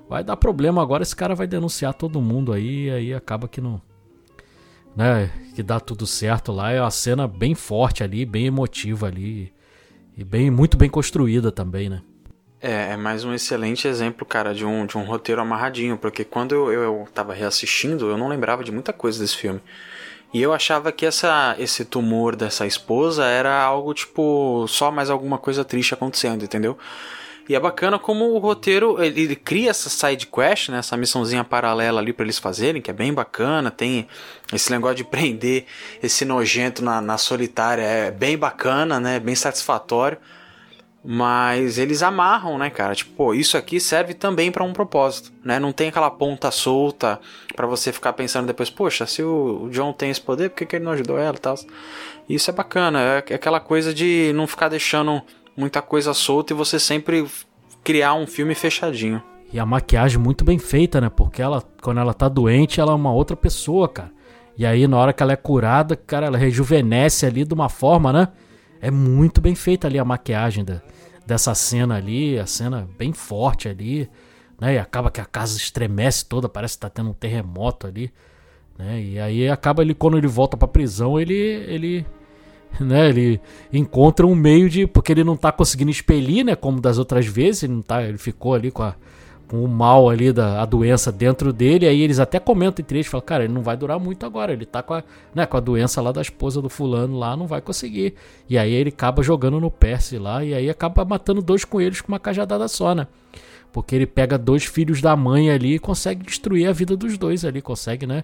Vai dar problema agora, esse cara vai denunciar todo mundo aí, e aí acaba que não. né, que dá tudo certo lá. É uma cena bem forte ali, bem emotiva ali. E bem, muito bem construída também, né? É, é mais um excelente exemplo, cara, de um, de um roteiro amarradinho, porque quando eu, eu tava reassistindo, eu não lembrava de muita coisa desse filme. E eu achava que essa, esse tumor dessa esposa era algo tipo só mais alguma coisa triste acontecendo, entendeu? E é bacana como o roteiro ele, ele cria essa side quest, né, essa missãozinha paralela ali para eles fazerem, que é bem bacana. Tem esse negócio de prender esse nojento na, na solitária, é bem bacana, né, bem satisfatório. Mas eles amarram, né, cara? Tipo, pô, isso aqui serve também para um propósito, né? Não tem aquela ponta solta para você ficar pensando depois, poxa, se o John tem esse poder, por que, que ele não ajudou ela e tal? Isso é bacana, é aquela coisa de não ficar deixando muita coisa solta e você sempre criar um filme fechadinho. E a maquiagem muito bem feita, né? Porque ela, quando ela tá doente, ela é uma outra pessoa, cara. E aí, na hora que ela é curada, cara, ela rejuvenesce ali de uma forma, né? É muito bem feita ali a maquiagem da, dessa cena ali, a cena bem forte ali, né? E acaba que a casa estremece toda, parece que tá tendo um terremoto ali, né? E aí acaba ele, quando ele volta pra prisão, ele, ele né? Ele encontra um meio de. Porque ele não tá conseguindo expelir, né? Como das outras vezes. Ele, não tá, ele ficou ali com, a, com o mal ali da a doença dentro dele. Aí eles até comentam entre eles: falam, cara, ele não vai durar muito agora. Ele tá com a, né, com a doença lá da esposa do fulano lá, não vai conseguir. E aí ele acaba jogando no Percy lá. E aí acaba matando dois coelhos com uma cajadada só, né? Porque ele pega dois filhos da mãe ali e consegue destruir a vida dos dois ali. Consegue, né?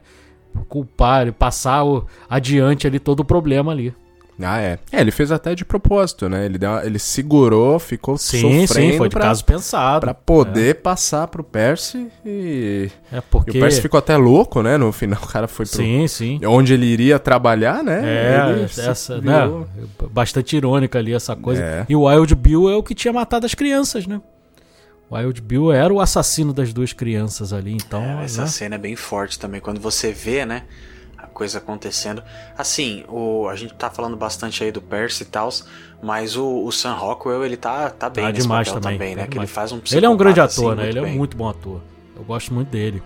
Culpar, passar o, adiante ali todo o problema ali. Ah, é. É, ele fez até de propósito, né? Ele, deu, ele segurou, ficou sim, sofrendo. Sim, foi de pra, caso pensado. Pra poder é. passar pro Percy e... É porque... E o Percy ficou até louco, né? No final <laughs> o cara foi pro... Sim, sim. Onde ele iria trabalhar, né? É, essa, né? Bastante irônica ali essa coisa. É. E o Wild Bill é o que tinha matado as crianças, né? O Wild Bill era o assassino das duas crianças ali, então... É, essa né? cena é bem forte também. Quando você vê, né? Coisa acontecendo. Assim, o, a gente tá falando bastante aí do Percy e tal, mas o, o Sam Rockwell, ele tá, tá bem tá demais também, também né? Tá que ele faz um Ele é um grande ator, assim, né? Ele bem. é muito bom ator. Eu gosto muito dele.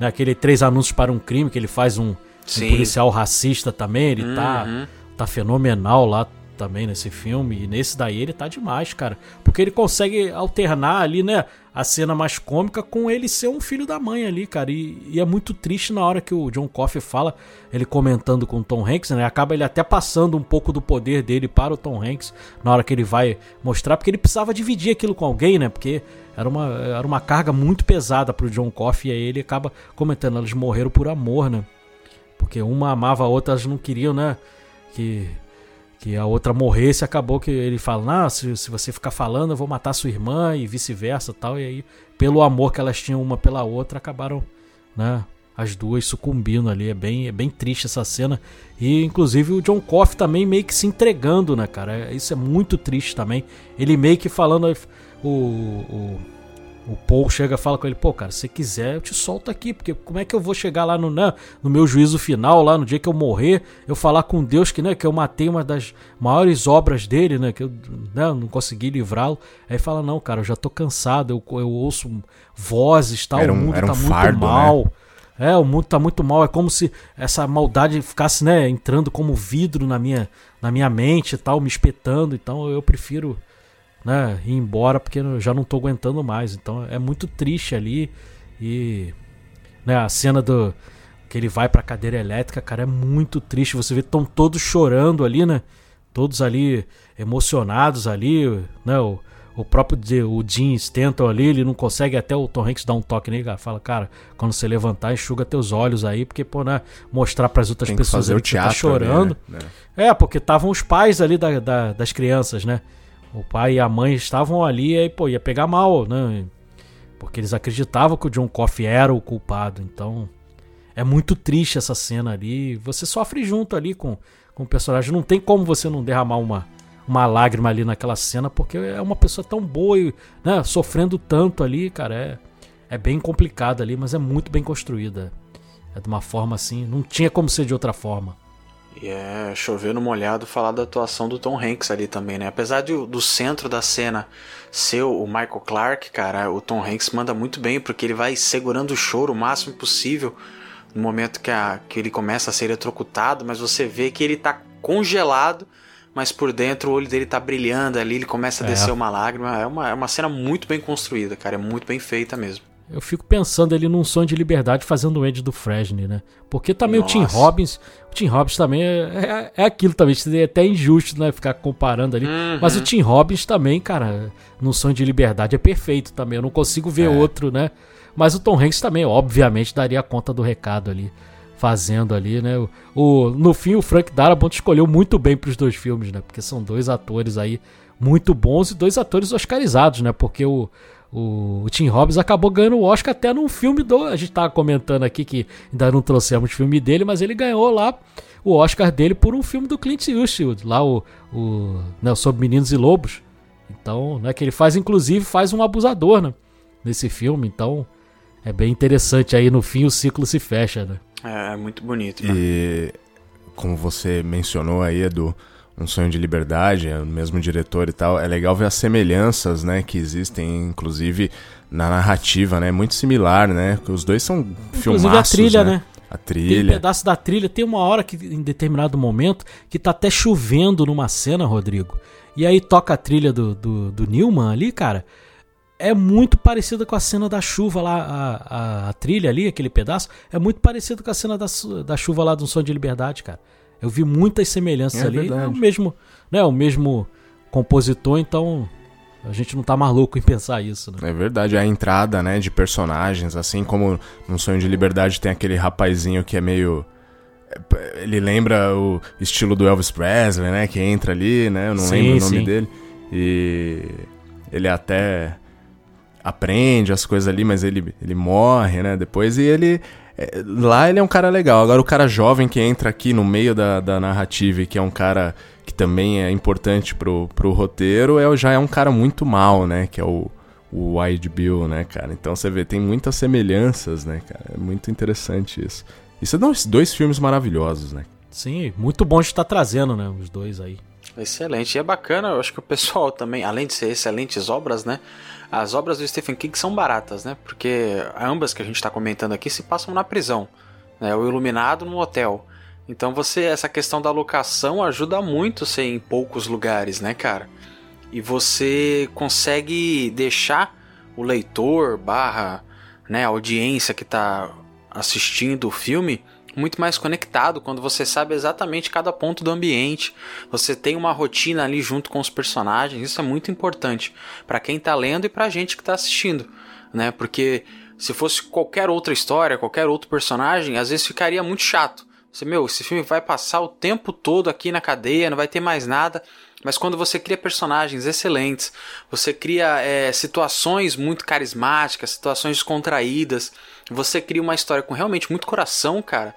Naquele né, Três Anúncios para um Crime, que ele faz um, um policial racista também, ele tá, Uhum. tá fenomenal lá também nesse filme. E nesse daí ele tá demais, cara. Porque ele consegue alternar ali, né? A cena mais cômica com ele ser um filho da mãe ali, cara. E, e é muito triste na hora que o John Coffey fala, ele comentando com o Tom Hanks, né? Acaba ele até passando um pouco do poder dele para o Tom Hanks na hora que ele vai mostrar, porque ele precisava dividir aquilo com alguém, né? Porque era uma, era uma carga muito pesada pro John Coffey. E aí ele acaba comentando, elas morreram por amor, né? Porque uma amava a outra, elas não queriam, né? Que que a outra morresse, acabou que ele fala, ah, se, se você ficar falando, eu vou matar sua irmã e vice-versa tal. E aí, pelo amor que elas tinham uma pela outra, acabaram, né? As duas sucumbindo ali. É bem, é bem triste essa cena. E inclusive o John Coffey também meio que se entregando, né, cara? Isso é muito triste também. Ele meio que falando. O, o, o Paul chega e fala com ele, pô, cara, se quiser eu te solto aqui, porque como é que eu vou chegar lá no, né, no meu juízo final, lá no dia que eu morrer, eu falar com Deus que, né, que eu matei uma das maiores obras dele, né, que eu né, não consegui livrá-lo. Aí fala, não, cara, eu já tô cansado, eu, eu ouço vozes, tal, o um- mundo era um tá muito fardo, mal. É, o mundo tá muito mal. É como se essa maldade ficasse, né, entrando como vidro na minha, na minha mente e tal, me espetando. Então eu prefiro, né, ir embora porque eu já não tô aguentando mais. Então é muito triste ali. E, né, a cena do que ele vai pra cadeira elétrica, cara, é muito triste. Você vê que estão todos chorando ali, né? Todos ali emocionados ali, né? O, o próprio de- o Jim Stanton ali, ele não consegue até o Tom Hanks dar um toque nele, cara. Fala, cara, quando você levantar, enxuga teus olhos aí, porque, pô, né? Mostrar pras outras Tem que pessoas fazer ali o que você tá teatro. ali, chorando. né? É, porque estavam os pais ali da, da- das crianças, né? O pai e a mãe estavam ali e aí, pô, ia pegar mal, né? Porque eles acreditavam que o John Coffey era o culpado. Então, é muito triste essa cena ali. Você sofre junto ali com, com o personagem. Não tem como você não derramar uma, uma lágrima ali naquela cena, porque é uma pessoa tão boa e né, sofrendo tanto ali, cara. É, é bem complicado ali, mas é muito bem construída. É de uma forma assim. Não tinha como ser de outra forma. E é chover no molhado falar da atuação do Tom Hanks ali também, né? Apesar de, do centro da cena ser o Michael Clark, cara, o Tom Hanks manda muito bem, porque ele vai segurando o choro o máximo possível no momento que, a, que ele começa a ser eletrocutado, mas você vê que ele tá congelado, mas por dentro o olho dele tá brilhando ali, ele começa a É. descer uma lágrima. É uma, é uma cena muito bem construída, cara, é muito bem feita mesmo. Eu fico pensando ali num sonho de liberdade fazendo o Andy do Fresney, né? Porque também o Tim Nossa. Robbins. O Tim Robbins também é, é, é aquilo também. Seria até injusto, né? Ficar comparando ali. Uhum. Mas o Tim Robbins também, cara, num sonho de liberdade é perfeito também. Eu não consigo ver outro, né? Mas o Tom Hanks também, obviamente, daria conta do recado ali. Fazendo ali, né? O, o- no fim, o Frank Darabont escolheu muito bem pros dois filmes, né? Porque são dois atores aí muito bons e dois atores oscarizados, né? Porque o, o, o Tim Robbins acabou ganhando o Oscar até num filme do. A gente tava comentando aqui que ainda não trouxemos filme dele, mas ele ganhou lá o Oscar dele por um filme do Clint Eastwood, lá o, o né, sobre Meninos e Lobos. Então, né, que ele faz, inclusive, faz um abusador, né? Nesse filme, então é bem interessante aí no fim o ciclo se fecha, né? É, é muito bonito. cara. E como você mencionou aí, Edu, Um Sonho de Liberdade, é o mesmo diretor e tal, é legal ver as semelhanças, né, que existem, inclusive, na narrativa, né, muito similar, né, os dois são Inclusive filmaços, a trilha, né? A Tem um trilha. pedaço da trilha, tem uma hora que, em determinado momento, que tá até chovendo numa cena, Rodrigo. E aí toca a trilha do, do, do Newman ali, cara. É muito parecida com a cena da chuva lá, a, a, a trilha ali, aquele pedaço, é muito parecido com a cena da, da chuva lá do Som de Liberdade, cara. Eu vi muitas semelhanças É ali. É verdade. o mesmo, né, o mesmo compositor, então a gente não tá maluco em pensar isso, né? É verdade, a entrada, né, de personagens, assim como no Sonho de Liberdade tem aquele rapazinho que é meio... é, Ele lembra o estilo do Elvis Presley, né, que entra ali, né, eu não Sim, lembro o nome sim. dele. E ele até aprende as coisas ali, mas ele, ele morre, né, depois, e ele... é, Lá ele é um cara legal. Agora o cara jovem que entra aqui no meio da, da narrativa e que é um cara que também é importante pro, pro roteiro, é, já é um cara muito mal, né? Que é o, o Wide Bill, né, cara? Então você vê, tem muitas semelhanças, né, cara? É muito interessante isso. Isso é dois, filmes maravilhosos, né? Sim, muito bom de estar trazendo, né, os dois aí. Excelente. E é bacana, eu acho que o pessoal também, além de ser excelentes obras, né? As obras do Stephen King são baratas, né? Porque ambas que a gente está comentando aqui se passam na prisão. Né? O Iluminado no hotel. Então você, essa questão da locação ajuda muito ser em poucos lugares, né, cara? E você consegue deixar o leitor barra né, audiência que está assistindo o filme muito mais conectado quando você sabe exatamente cada ponto do ambiente. Você tem uma rotina ali junto com os personagens. Isso é muito importante para quem tá lendo e pra gente que tá assistindo, né? Porque se fosse qualquer outra história, qualquer outro personagem, às vezes ficaria muito chato. Você, meu, esse filme vai passar o tempo todo aqui na cadeia, não vai ter mais nada. Mas quando você cria personagens excelentes, você cria é, situações muito carismáticas, situações descontraídas, você cria uma história com realmente muito coração, cara.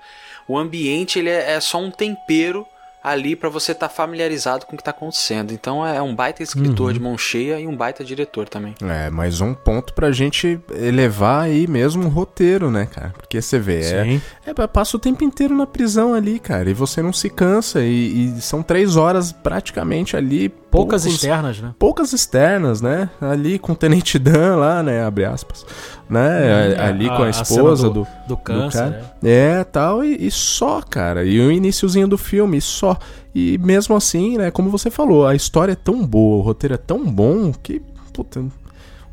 O ambiente ele é, é só um tempero ali para você estar familiarizado com o que tá acontecendo. Então é um baita escritor de mão cheia e um baita diretor também. É, mais um ponto pra gente elevar aí mesmo o roteiro, né, cara? Porque você vê, é, Sim. é, passa o tempo inteiro na prisão ali, cara, e você não se cansa, e, e são três horas praticamente ali. Poucas poucos- externas, né? poucas externas, né? Ali com o Tenente Dan lá, né? Abre aspas. Né? ali com a, É, cena esposa do, do câncer, cara. né? É, tal, e, e só, cara. E o iniciozinho do filme, e só. E mesmo assim, né, como você falou, a história é tão boa, o roteiro é tão bom que, puta,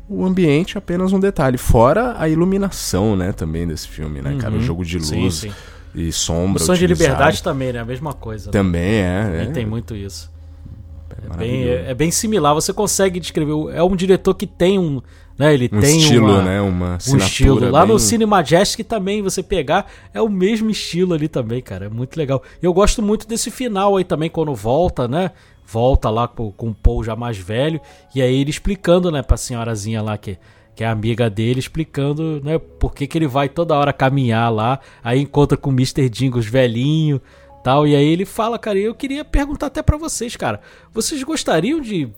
o ambiente é apenas um detalhe. Fora a iluminação, né, também desse filme, né, cara? O Uhum. jogo de Sim, luz sim. e O sombra. Sonho de. Liberdade também, né? A mesma coisa. né? Também é. Também é tem muito isso. É bem, maravilhoso. é, é bem similar. Você consegue descrever. o- É um diretor que tem um. Né, ele um tem estilo, uma, né? Uma um estilo. Lá no bem- Cine Majestic também, você pegar, é o mesmo estilo ali também, cara. É muito legal. E eu gosto muito desse final aí também, quando volta, né? Volta lá com, com o Paul já mais velho. E aí ele explicando, né, pra senhorazinha lá que, que é amiga dele, explicando, né, por que, que ele vai toda hora caminhar lá. Aí encontra com o Mr. Jingles velhinho tal. E aí ele fala, cara, e eu queria perguntar até pra vocês, cara. Vocês gostariam de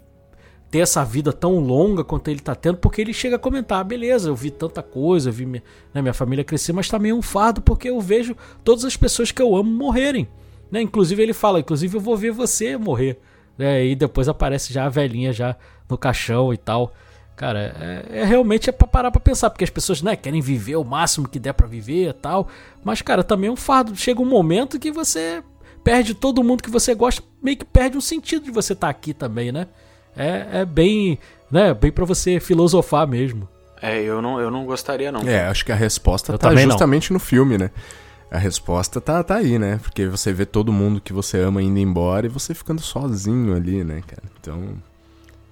ter essa vida tão longa quanto ele tá tendo, porque ele chega a comentar, "Ah, beleza, eu vi tanta coisa, eu vi minha, né, minha família crescer, mas também é um fardo porque eu vejo todas as pessoas que eu amo morrerem. Né? Inclusive ele fala, inclusive eu vou ver você morrer. Né? E depois aparece já a velhinha já no caixão e tal. Cara, é, é realmente é pra parar pra pensar, porque as pessoas, né, querem viver o máximo que der pra viver e tal. Mas, cara, também é um fardo. Chega um momento que você perde todo mundo que você gosta, meio que perde um sentido de você estar tá aqui também, né? É, é bem, né, bem para você filosofar mesmo. É, eu não, eu não gostaria não. É, acho que a resposta eu tá justamente não. no filme, né? A resposta tá, tá aí, né? Porque você vê todo mundo que você ama indo embora e você ficando sozinho ali, né, cara? Então,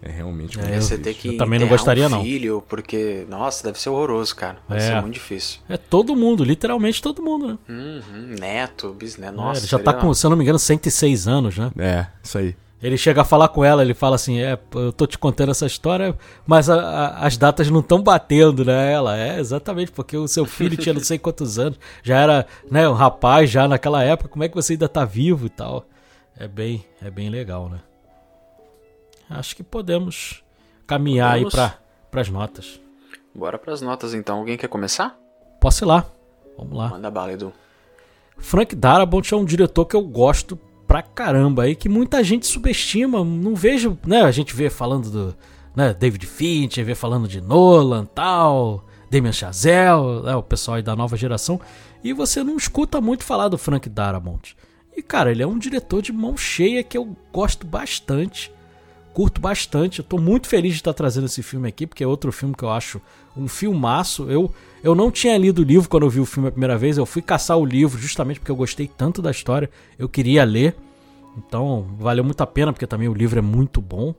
é realmente é, Você ter que eu também não gostaria um filho, não. porque, nossa, deve ser horroroso, cara. Deve é. ser muito difícil. É todo mundo, literalmente todo mundo, né? Uhum, neto, bisneto, nossa. É, ele já tá com, se eu não me engano, 106 anos, né? É, isso aí. Ele chega a falar com ela, ele fala assim: É, eu tô te contando essa história, mas a, a, as datas não estão batendo, né? Ela, é, exatamente, porque o seu filho tinha não sei quantos anos, já era né, um rapaz já naquela época, como é que você ainda tá vivo e tal? É bem, é bem legal, né? Acho que podemos caminhar podemos. aí para as notas. Bora para as notas então. Alguém quer começar? Posso ir lá. Vamos lá. Manda bala, Edu. Frank Darabont é um diretor que eu gosto pra caramba aí, que muita gente subestima. Não vejo, né? A gente vê falando do né, David Fincher, vê falando de Nolan tal, Damien Chazelle, né, o pessoal aí da nova geração. E você não escuta muito falar do Frank Darabont. E cara, ele é um diretor de mão cheia que eu gosto bastante curto bastante. Eu tô muito feliz de estar trazendo esse filme aqui, porque é outro filme que eu acho um filmaço. Eu, eu não tinha lido o livro quando eu vi o filme a primeira vez, eu fui caçar o livro justamente porque eu gostei tanto da história, eu queria ler. Então, valeu muito a pena, porque também o livro é muito bom.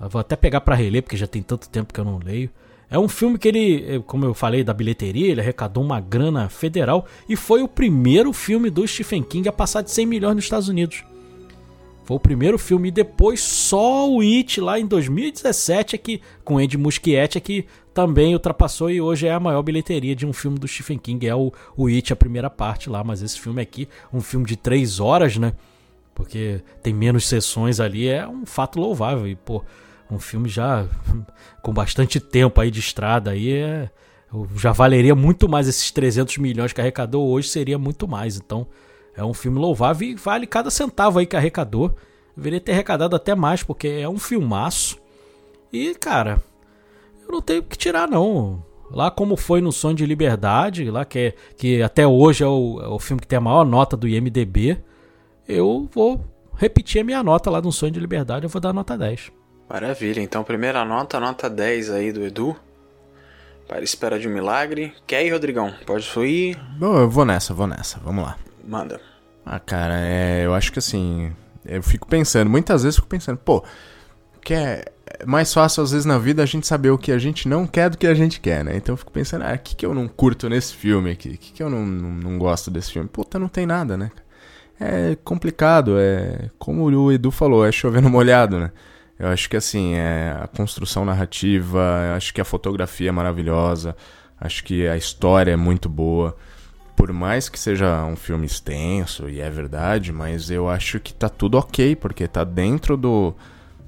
Eu vou até pegar para reler, porque já tem tanto tempo que eu não leio. É um filme que ele, como eu falei da bilheteria, ele arrecadou uma grana federal e foi o primeiro filme do Stephen King a passar de 100 milhões nos Estados Unidos. Foi o primeiro filme e depois só o It lá em 2017 é que com Andy Muschietti é que também ultrapassou e hoje é a maior bilheteria de um filme do Stephen King, é o, o It, a primeira parte lá, mas esse filme aqui, um filme de três horas, né? Porque tem menos sessões ali, é um fato louvável. E pô, um filme já <laughs> com bastante tempo aí de estrada aí é já valeria muito mais esses 300 milhões que arrecadou hoje seria muito mais, então é um filme louvável e vale cada centavo aí que arrecadou. Deveria ter arrecadado até mais, porque é um filmaço. E, cara, eu não tenho que tirar, não. Lá como foi no Sonho de Liberdade, lá que, é, que até hoje é o, é o filme que tem a maior nota do IMDB, eu vou repetir a minha nota lá no Sonho de Liberdade, eu vou dar nota 10. Maravilha, então primeira nota, nota 10 aí do Edu. Para espera de um milagre. Quer ir, Rodrigão? Pode ir? Bom, eu vou nessa, vou nessa. Vamos lá. Manda. Ah, cara, é, eu acho que assim. Eu fico pensando, muitas vezes fico pensando, pô, que é mais fácil às vezes na vida a gente saber o que a gente não quer do que a gente quer, né? Então eu fico pensando, ah, o que, que eu não curto nesse filme aqui? O que, que eu não, não, não gosto desse filme? Puta, não tem nada, né? É complicado, é. Como o Edu falou, é chovendo <laughs> molhado, né? Eu acho que assim, é a construção narrativa, acho que a fotografia é maravilhosa, acho que a história é muito boa por mais que seja um filme extenso, e é verdade, mas eu acho que tá tudo ok, porque tá dentro do,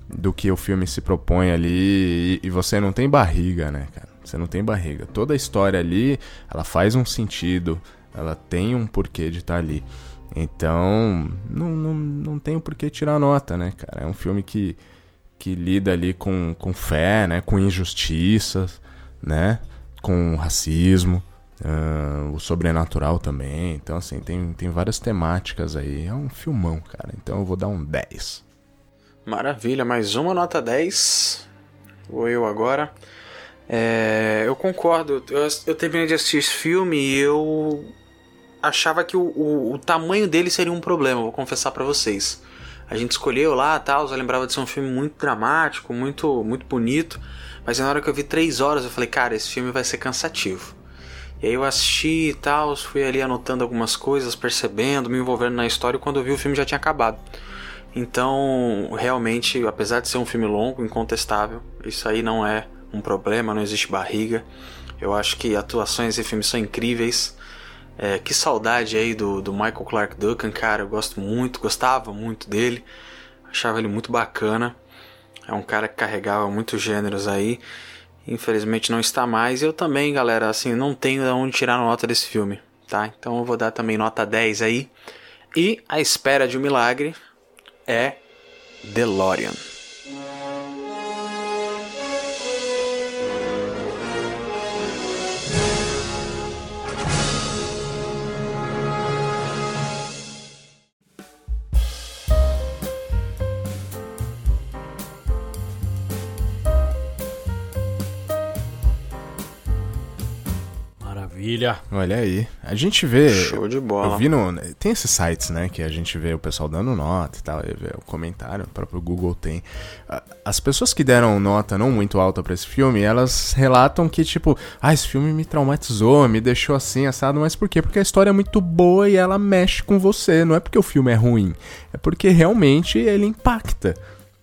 do que o filme se propõe ali, e, e você não tem barriga, né, cara? Você não tem barriga. Toda a história ali, ela faz um sentido, ela tem um porquê de estar tá ali. Então, não, não, não tem o porquê tirar nota, né, cara? É um filme que, que lida ali com, com fé, né, com injustiças, né, com racismo. Uh, o sobrenatural também. Então, assim, tem, tem várias temáticas aí. É um filmão, cara. Então eu vou dar um 10. Maravilha, mais uma nota 10. Vou eu agora. É, eu concordo. Eu, eu, terminei de assistir esse filme e eu achava que o, o, o tamanho dele seria um problema, vou confessar para vocês. A gente escolheu lá, tal, eu lembrava de ser um filme muito dramático, muito muito bonito, mas na hora que eu vi três horas eu falei, cara, esse filme vai ser cansativo. E aí eu assisti e tal, fui ali anotando algumas coisas, percebendo, me envolvendo na história e quando eu vi o filme já tinha acabado. Então, realmente, apesar de ser um filme longo, incontestável, isso aí não é um problema, não existe barriga. Eu acho que atuações desse filme são incríveis. É, que saudade aí do, do Michael Clark Duncan, cara, eu gosto muito, gostava muito dele, achava ele muito bacana. É um cara que carregava muitos gêneros aí infelizmente não está mais. Eu também, galera, assim, não tenho de onde tirar nota desse filme, tá? Então eu vou dar também nota 10 aí. E A Espera de um Milagre é DeLorean. Maravilha. Olha aí. A gente vê. Show de bola. Eu vi no. Tem esses sites, né? Que a gente vê o pessoal dando nota e tal. Vê o comentário, o próprio Google tem. As pessoas que deram nota não muito alta para esse filme, elas relatam que, tipo, ah, esse filme me traumatizou, me deixou assim, assado. Mas por quê? Porque a história é muito boa e ela mexe com você. Não é porque o filme é ruim. É porque realmente ele impacta.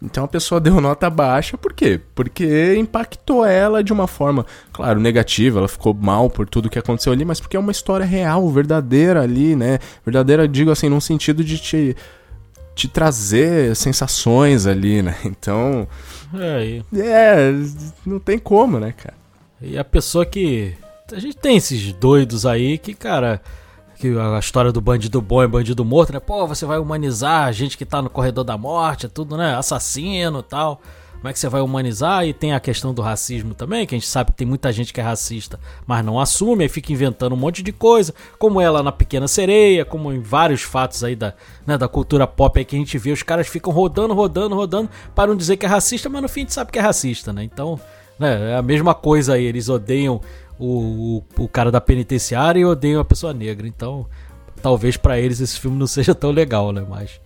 Então a pessoa deu nota baixa, por quê? Porque impactou ela de uma forma, claro, negativa, ela ficou mal por tudo que aconteceu ali, mas porque é uma história real, verdadeira ali, né? Verdadeira, digo assim, num sentido de te, te trazer sensações ali, né? <laughs> Então. É, é, não tem como, né, cara? E a pessoa que. A gente tem esses doidos aí que, cara que a história do bandido bom é bandido morto, né? Pô, você vai humanizar a gente que tá no corredor da morte, é tudo, né? Assassino e tal. Como é que você vai humanizar? E tem a questão do racismo também, que a gente sabe que tem muita gente que é racista, mas não assume, aí fica inventando um monte de coisa, como ela na Pequena Sereia, como em vários fatos aí da, né, da cultura pop aí que a gente vê, os caras ficam rodando, rodando, rodando, para não dizer que é racista, mas no fim a gente sabe que é racista, né? Então, né, é a mesma coisa aí, eles odeiam o, o, o cara da penitenciária e odeiam a pessoa negra. Então, talvez para eles esse filme não seja tão legal, né? Mas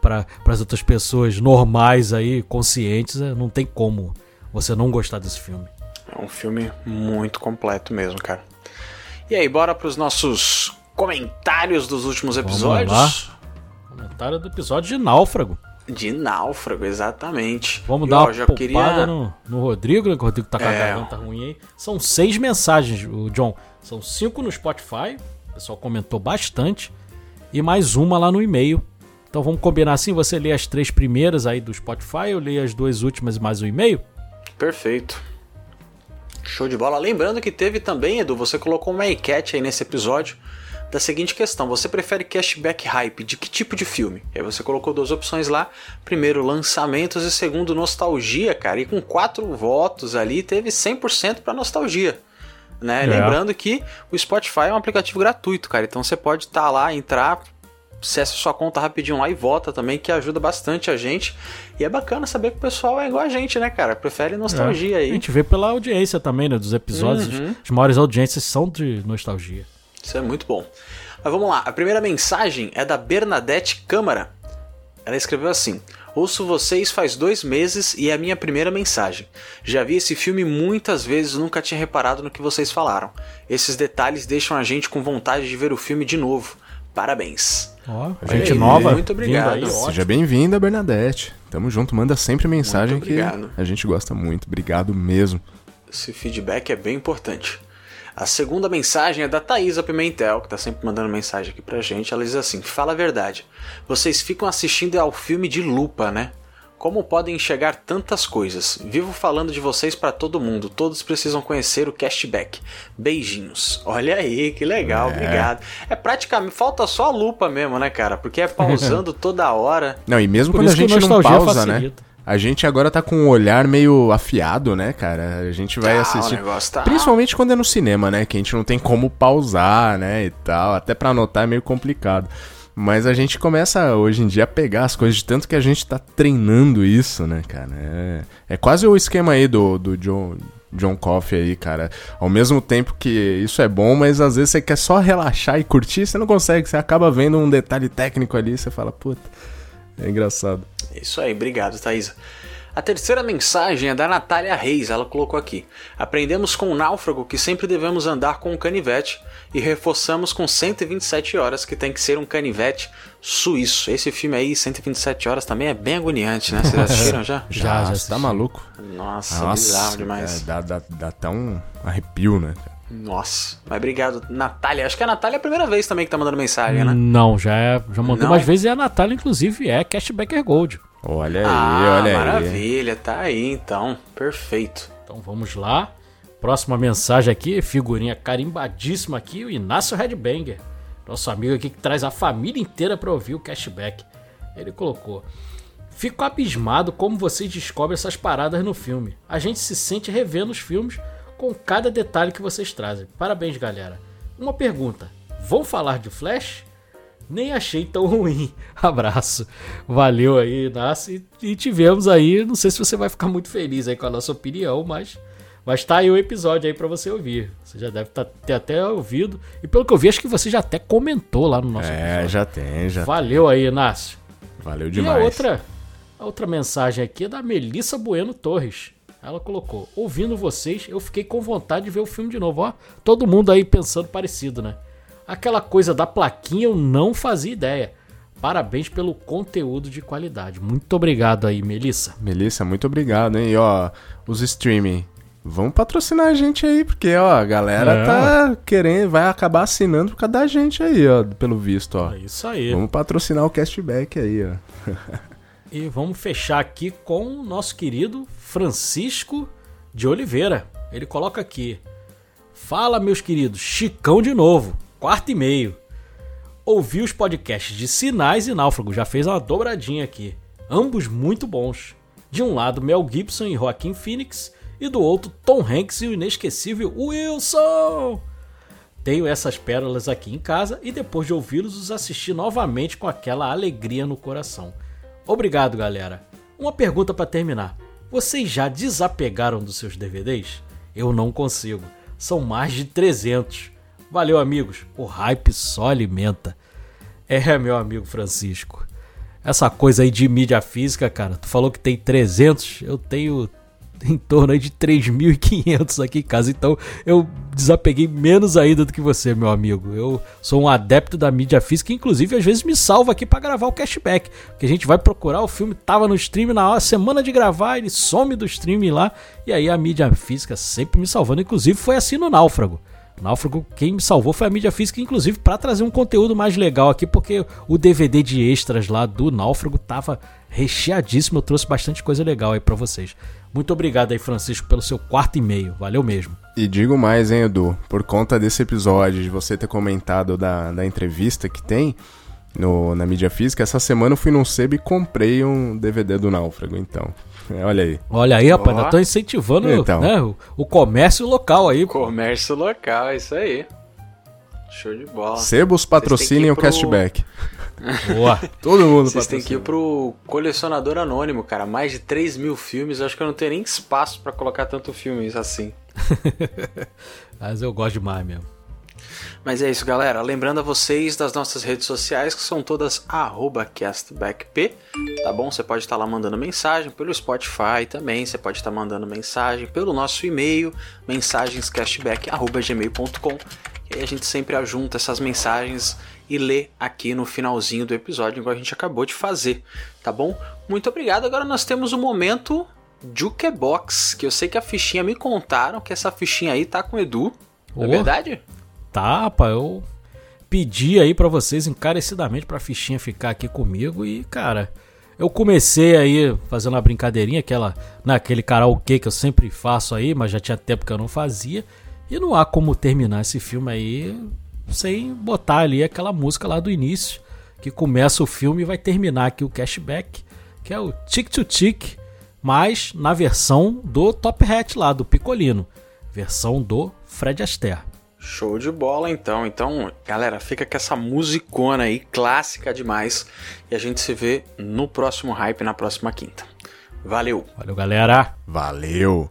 para as outras pessoas normais aí, conscientes, é, não tem como você não gostar desse filme. É um filme muito completo mesmo, cara. E aí, bora para os nossos comentários dos últimos episódios? Vamos lá. Comentário do episódio de Náufrago. De náufrago, exatamente. Vamos e, dar ó, uma já queria... no, no Rodrigo, né? Que o Rodrigo tá com a é. garganta ruim aí. São seis mensagens, o John. São cinco no Spotify. O pessoal comentou bastante. E mais uma lá no e-mail. Então vamos combinar assim: você lê as três primeiras aí do Spotify, eu leio as duas últimas e mais o e-mail? Perfeito. Show de bola. Lembrando que teve também, Edu, você colocou uma enquete aí nesse episódio da seguinte questão: você prefere cashback hype de que tipo de filme? E aí você colocou duas opções lá: primeiro, lançamentos e segundo, nostalgia, cara. E com quatro votos ali, teve 100% para nostalgia. Né? É. Lembrando que o Spotify é um aplicativo gratuito, cara. Então você pode estar tá lá, entrar, acessa sua conta rapidinho lá e vota também, que ajuda bastante a gente. E é bacana saber que o pessoal é igual a gente, né, cara? Prefere nostalgia é. aí. A gente vê pela audiência também, né? Dos episódios. Uhum. As maiores audiências são de nostalgia. Isso é muito bom. Mas vamos lá, a primeira mensagem é da Bernadette Câmara. Ela escreveu assim: Ouço vocês faz dois meses e é a minha primeira mensagem. Já vi esse filme muitas vezes nunca tinha reparado no que vocês falaram. Esses detalhes deixam a gente com vontade de ver o filme de novo. Parabéns. Oh, gente aí, nova. Muito obrigado. Aí, Seja bem-vinda, Bernadette. Tamo junto, manda sempre mensagem que a gente gosta muito. Obrigado mesmo. Esse feedback é bem importante. A segunda mensagem é da Thaisa Pimentel, que tá sempre mandando mensagem aqui pra gente. Ela diz assim: Fala a verdade. Vocês ficam assistindo ao filme de lupa, né? Como podem enxergar tantas coisas? Vivo falando de vocês para todo mundo. Todos precisam conhecer o cashback. Beijinhos. Olha aí, que legal, é. obrigado. É praticamente falta só a lupa mesmo, né, cara? Porque é <laughs> pausando toda hora. Não, e mesmo Por quando a gente não pausa, né? facilita. né? A gente agora tá com um olhar meio afiado, né, cara? A gente vai tá, assistir. Tá... Principalmente quando é no cinema, né? Que a gente não tem como pausar, né? E tal. Até pra anotar é meio complicado. Mas a gente começa hoje em dia a pegar as coisas de tanto que a gente tá treinando isso, né, cara? É, é quase o esquema aí do, do John, John Coffey aí, cara. Ao mesmo tempo que isso é bom, mas às vezes você quer só relaxar e curtir, você não consegue. Você acaba vendo um detalhe técnico ali e você fala, puta. É engraçado. Isso aí, obrigado, Thaisa. A terceira mensagem é da Natália Reis, ela colocou aqui. Aprendemos com o náufrago que sempre devemos andar com um canivete e reforçamos com 127 horas que tem que ser um canivete suíço. Esse filme aí, 127 horas, também é bem agoniante, né? Vocês assistiram já? <laughs> já, já. Você tá maluco? Nossa, Nossa bizarro demais. É, dá, dá, dá até um arrepio, né? Nossa, mas obrigado, Natália. Acho que a Natália é a primeira vez também que tá mandando mensagem, né? Não, já, é, já mandou Não. umas vezes e a Natália, inclusive, é Cashbacker Gold. Olha aí, ah, olha maravilha, aí. Maravilha, tá aí então. Perfeito. Então vamos lá. Próxima mensagem aqui, figurinha carimbadíssima aqui, o Inácio Redbanger. Nosso amigo aqui que traz a família inteira para ouvir o cashback. Ele colocou: Fico abismado como vocês descobrem essas paradas no filme. A gente se sente revendo os filmes com cada detalhe que vocês trazem. Parabéns, galera. Uma pergunta: vão falar de Flash? Nem achei tão <laughs> ruim. Abraço. Valeu aí, Nasce. E tivemos aí, não sei se você vai ficar muito feliz aí com a nossa opinião, mas Mas tá aí o episódio aí para você ouvir. Você já deve tá, ter até ouvido. E pelo que eu vi, acho que você já até comentou lá no nosso É, episódio. já tem, já Valeu aí, Inácio. Valeu E demais. a outra, a outra mensagem aqui é da Melissa Bueno Torres. Ela colocou: Ouvindo vocês, eu fiquei com vontade de ver o filme de novo. Ó, todo mundo aí pensando parecido, né? Aquela coisa da plaquinha eu não fazia ideia. Parabéns pelo conteúdo de qualidade. Muito obrigado aí, Melissa. Melissa, muito obrigado, hein? E ó, os streaming. Vão patrocinar a gente aí, porque, ó, a galera É. tá querendo, vai acabar assinando por causa da gente aí, ó, pelo visto, ó. É isso aí. Vamos patrocinar o cashback aí, ó. <laughs> E vamos fechar aqui com o nosso querido Francisco de Oliveira. Ele coloca aqui: Fala, meus queridos, Chicão de novo, quarto e meio. Ouvi os podcasts de Sinais e Náufrago, já fez uma dobradinha aqui. Ambos muito bons. De um lado, Mel Gibson e Joaquim Phoenix, e do outro, Tom Hanks e o inesquecível Wilson. Tenho essas pérolas aqui em casa e depois de ouvi-los, os assisti novamente com aquela alegria no coração. Obrigado, galera. Uma pergunta para terminar. Vocês já desapegaram dos seus DVDs? Eu não consigo. São mais de 300. Valeu, amigos. O hype só alimenta. É, meu amigo Francisco. Essa coisa aí de mídia física, cara. Tu falou que tem 300, eu tenho em torno de 3.500 aqui em casa. Então eu desapeguei menos ainda do que você, meu amigo. Eu sou um adepto da mídia física, inclusive às vezes me salva aqui para gravar o cashback. Porque a gente vai procurar, o filme tava no stream na hora, semana de gravar, ele some do stream lá. E aí a mídia física sempre me salvando. Inclusive foi assim no Náufrago. Náufrago, quem me salvou foi a mídia física, inclusive para trazer um conteúdo mais legal aqui, porque o DVD de extras lá do Náufrago tava recheadíssimo. Eu trouxe bastante coisa legal aí para vocês. Muito obrigado aí, Francisco, pelo seu quarto e-mail. Valeu mesmo. E digo mais, hein, Edu? Por conta desse episódio, de você ter comentado da, da entrevista que tem no, na mídia física, essa semana eu fui num sebo e comprei um DVD do Náufrago, então. É, olha aí. Olha aí, rapaz, ainda tô incentivando Então. né, o, o comércio local aí. pô. Comércio local, é isso aí. Show de bola. Sebos patrocinem ir o pro- cashback. <laughs> Boa. Todo mundo Vocês têm que ir pro colecionador anônimo, cara. Mais de 3 mil filmes. Eu acho que eu não tenho nem espaço pra colocar tanto filmes assim. <laughs> Mas eu gosto demais mesmo. Mas é isso, galera. Lembrando a vocês das nossas redes sociais, que são todas castbackp, tá bom? Você pode estar lá mandando mensagem pelo Spotify também, você pode estar mandando mensagem pelo nosso e-mail, mensagenscastback.gmail.com e aí a gente sempre ajunta essas mensagens e lê aqui no finalzinho do episódio, igual a gente acabou de fazer, tá bom? Muito obrigado. Agora nós temos o momento Jukebox, que eu sei que a fichinha me contaram que essa fichinha aí tá com o Edu. É Ô. verdade? Rapaz, eu pedi aí pra vocês encarecidamente pra fichinha ficar aqui comigo e, cara, eu comecei aí fazendo uma brincadeirinha, aquela, naquele karaokê que eu sempre faço aí, mas já tinha tempo que eu não fazia. E não há como terminar esse filme aí sem botar ali aquela música lá do início, que começa o filme e vai terminar aqui o cashback, que é o Tic to Tic, mas na versão do Top Hat lá, do Picolino. Versão do Fred Astaire. Show de bola, então. Então, galera, fica com essa musicona aí, clássica demais. E a gente se vê no próximo hype, na próxima quinta. Valeu! Valeu, galera! Valeu!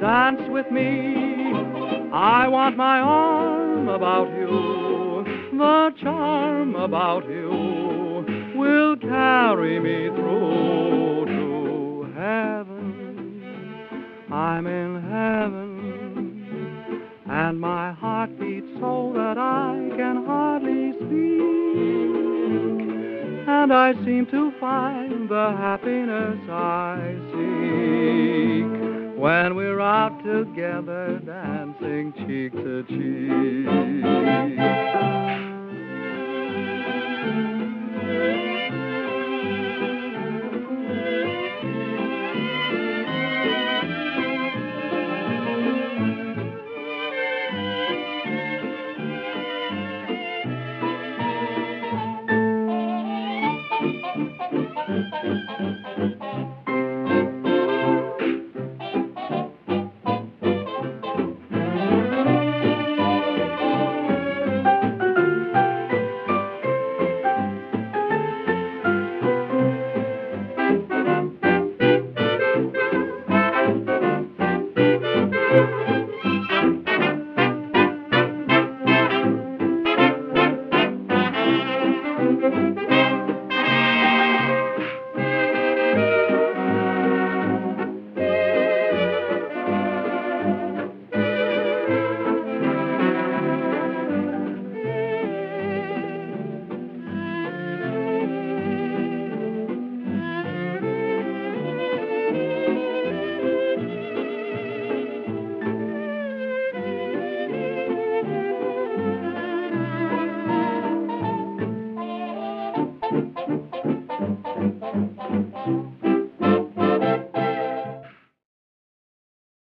Dance with me, I want my arm about you, the charm about you will carry me through to heaven. I'm in heaven, and my heart beats so that I can hardly speak. And I seem to find the happiness I seek when we're out together dancing cheek to cheek.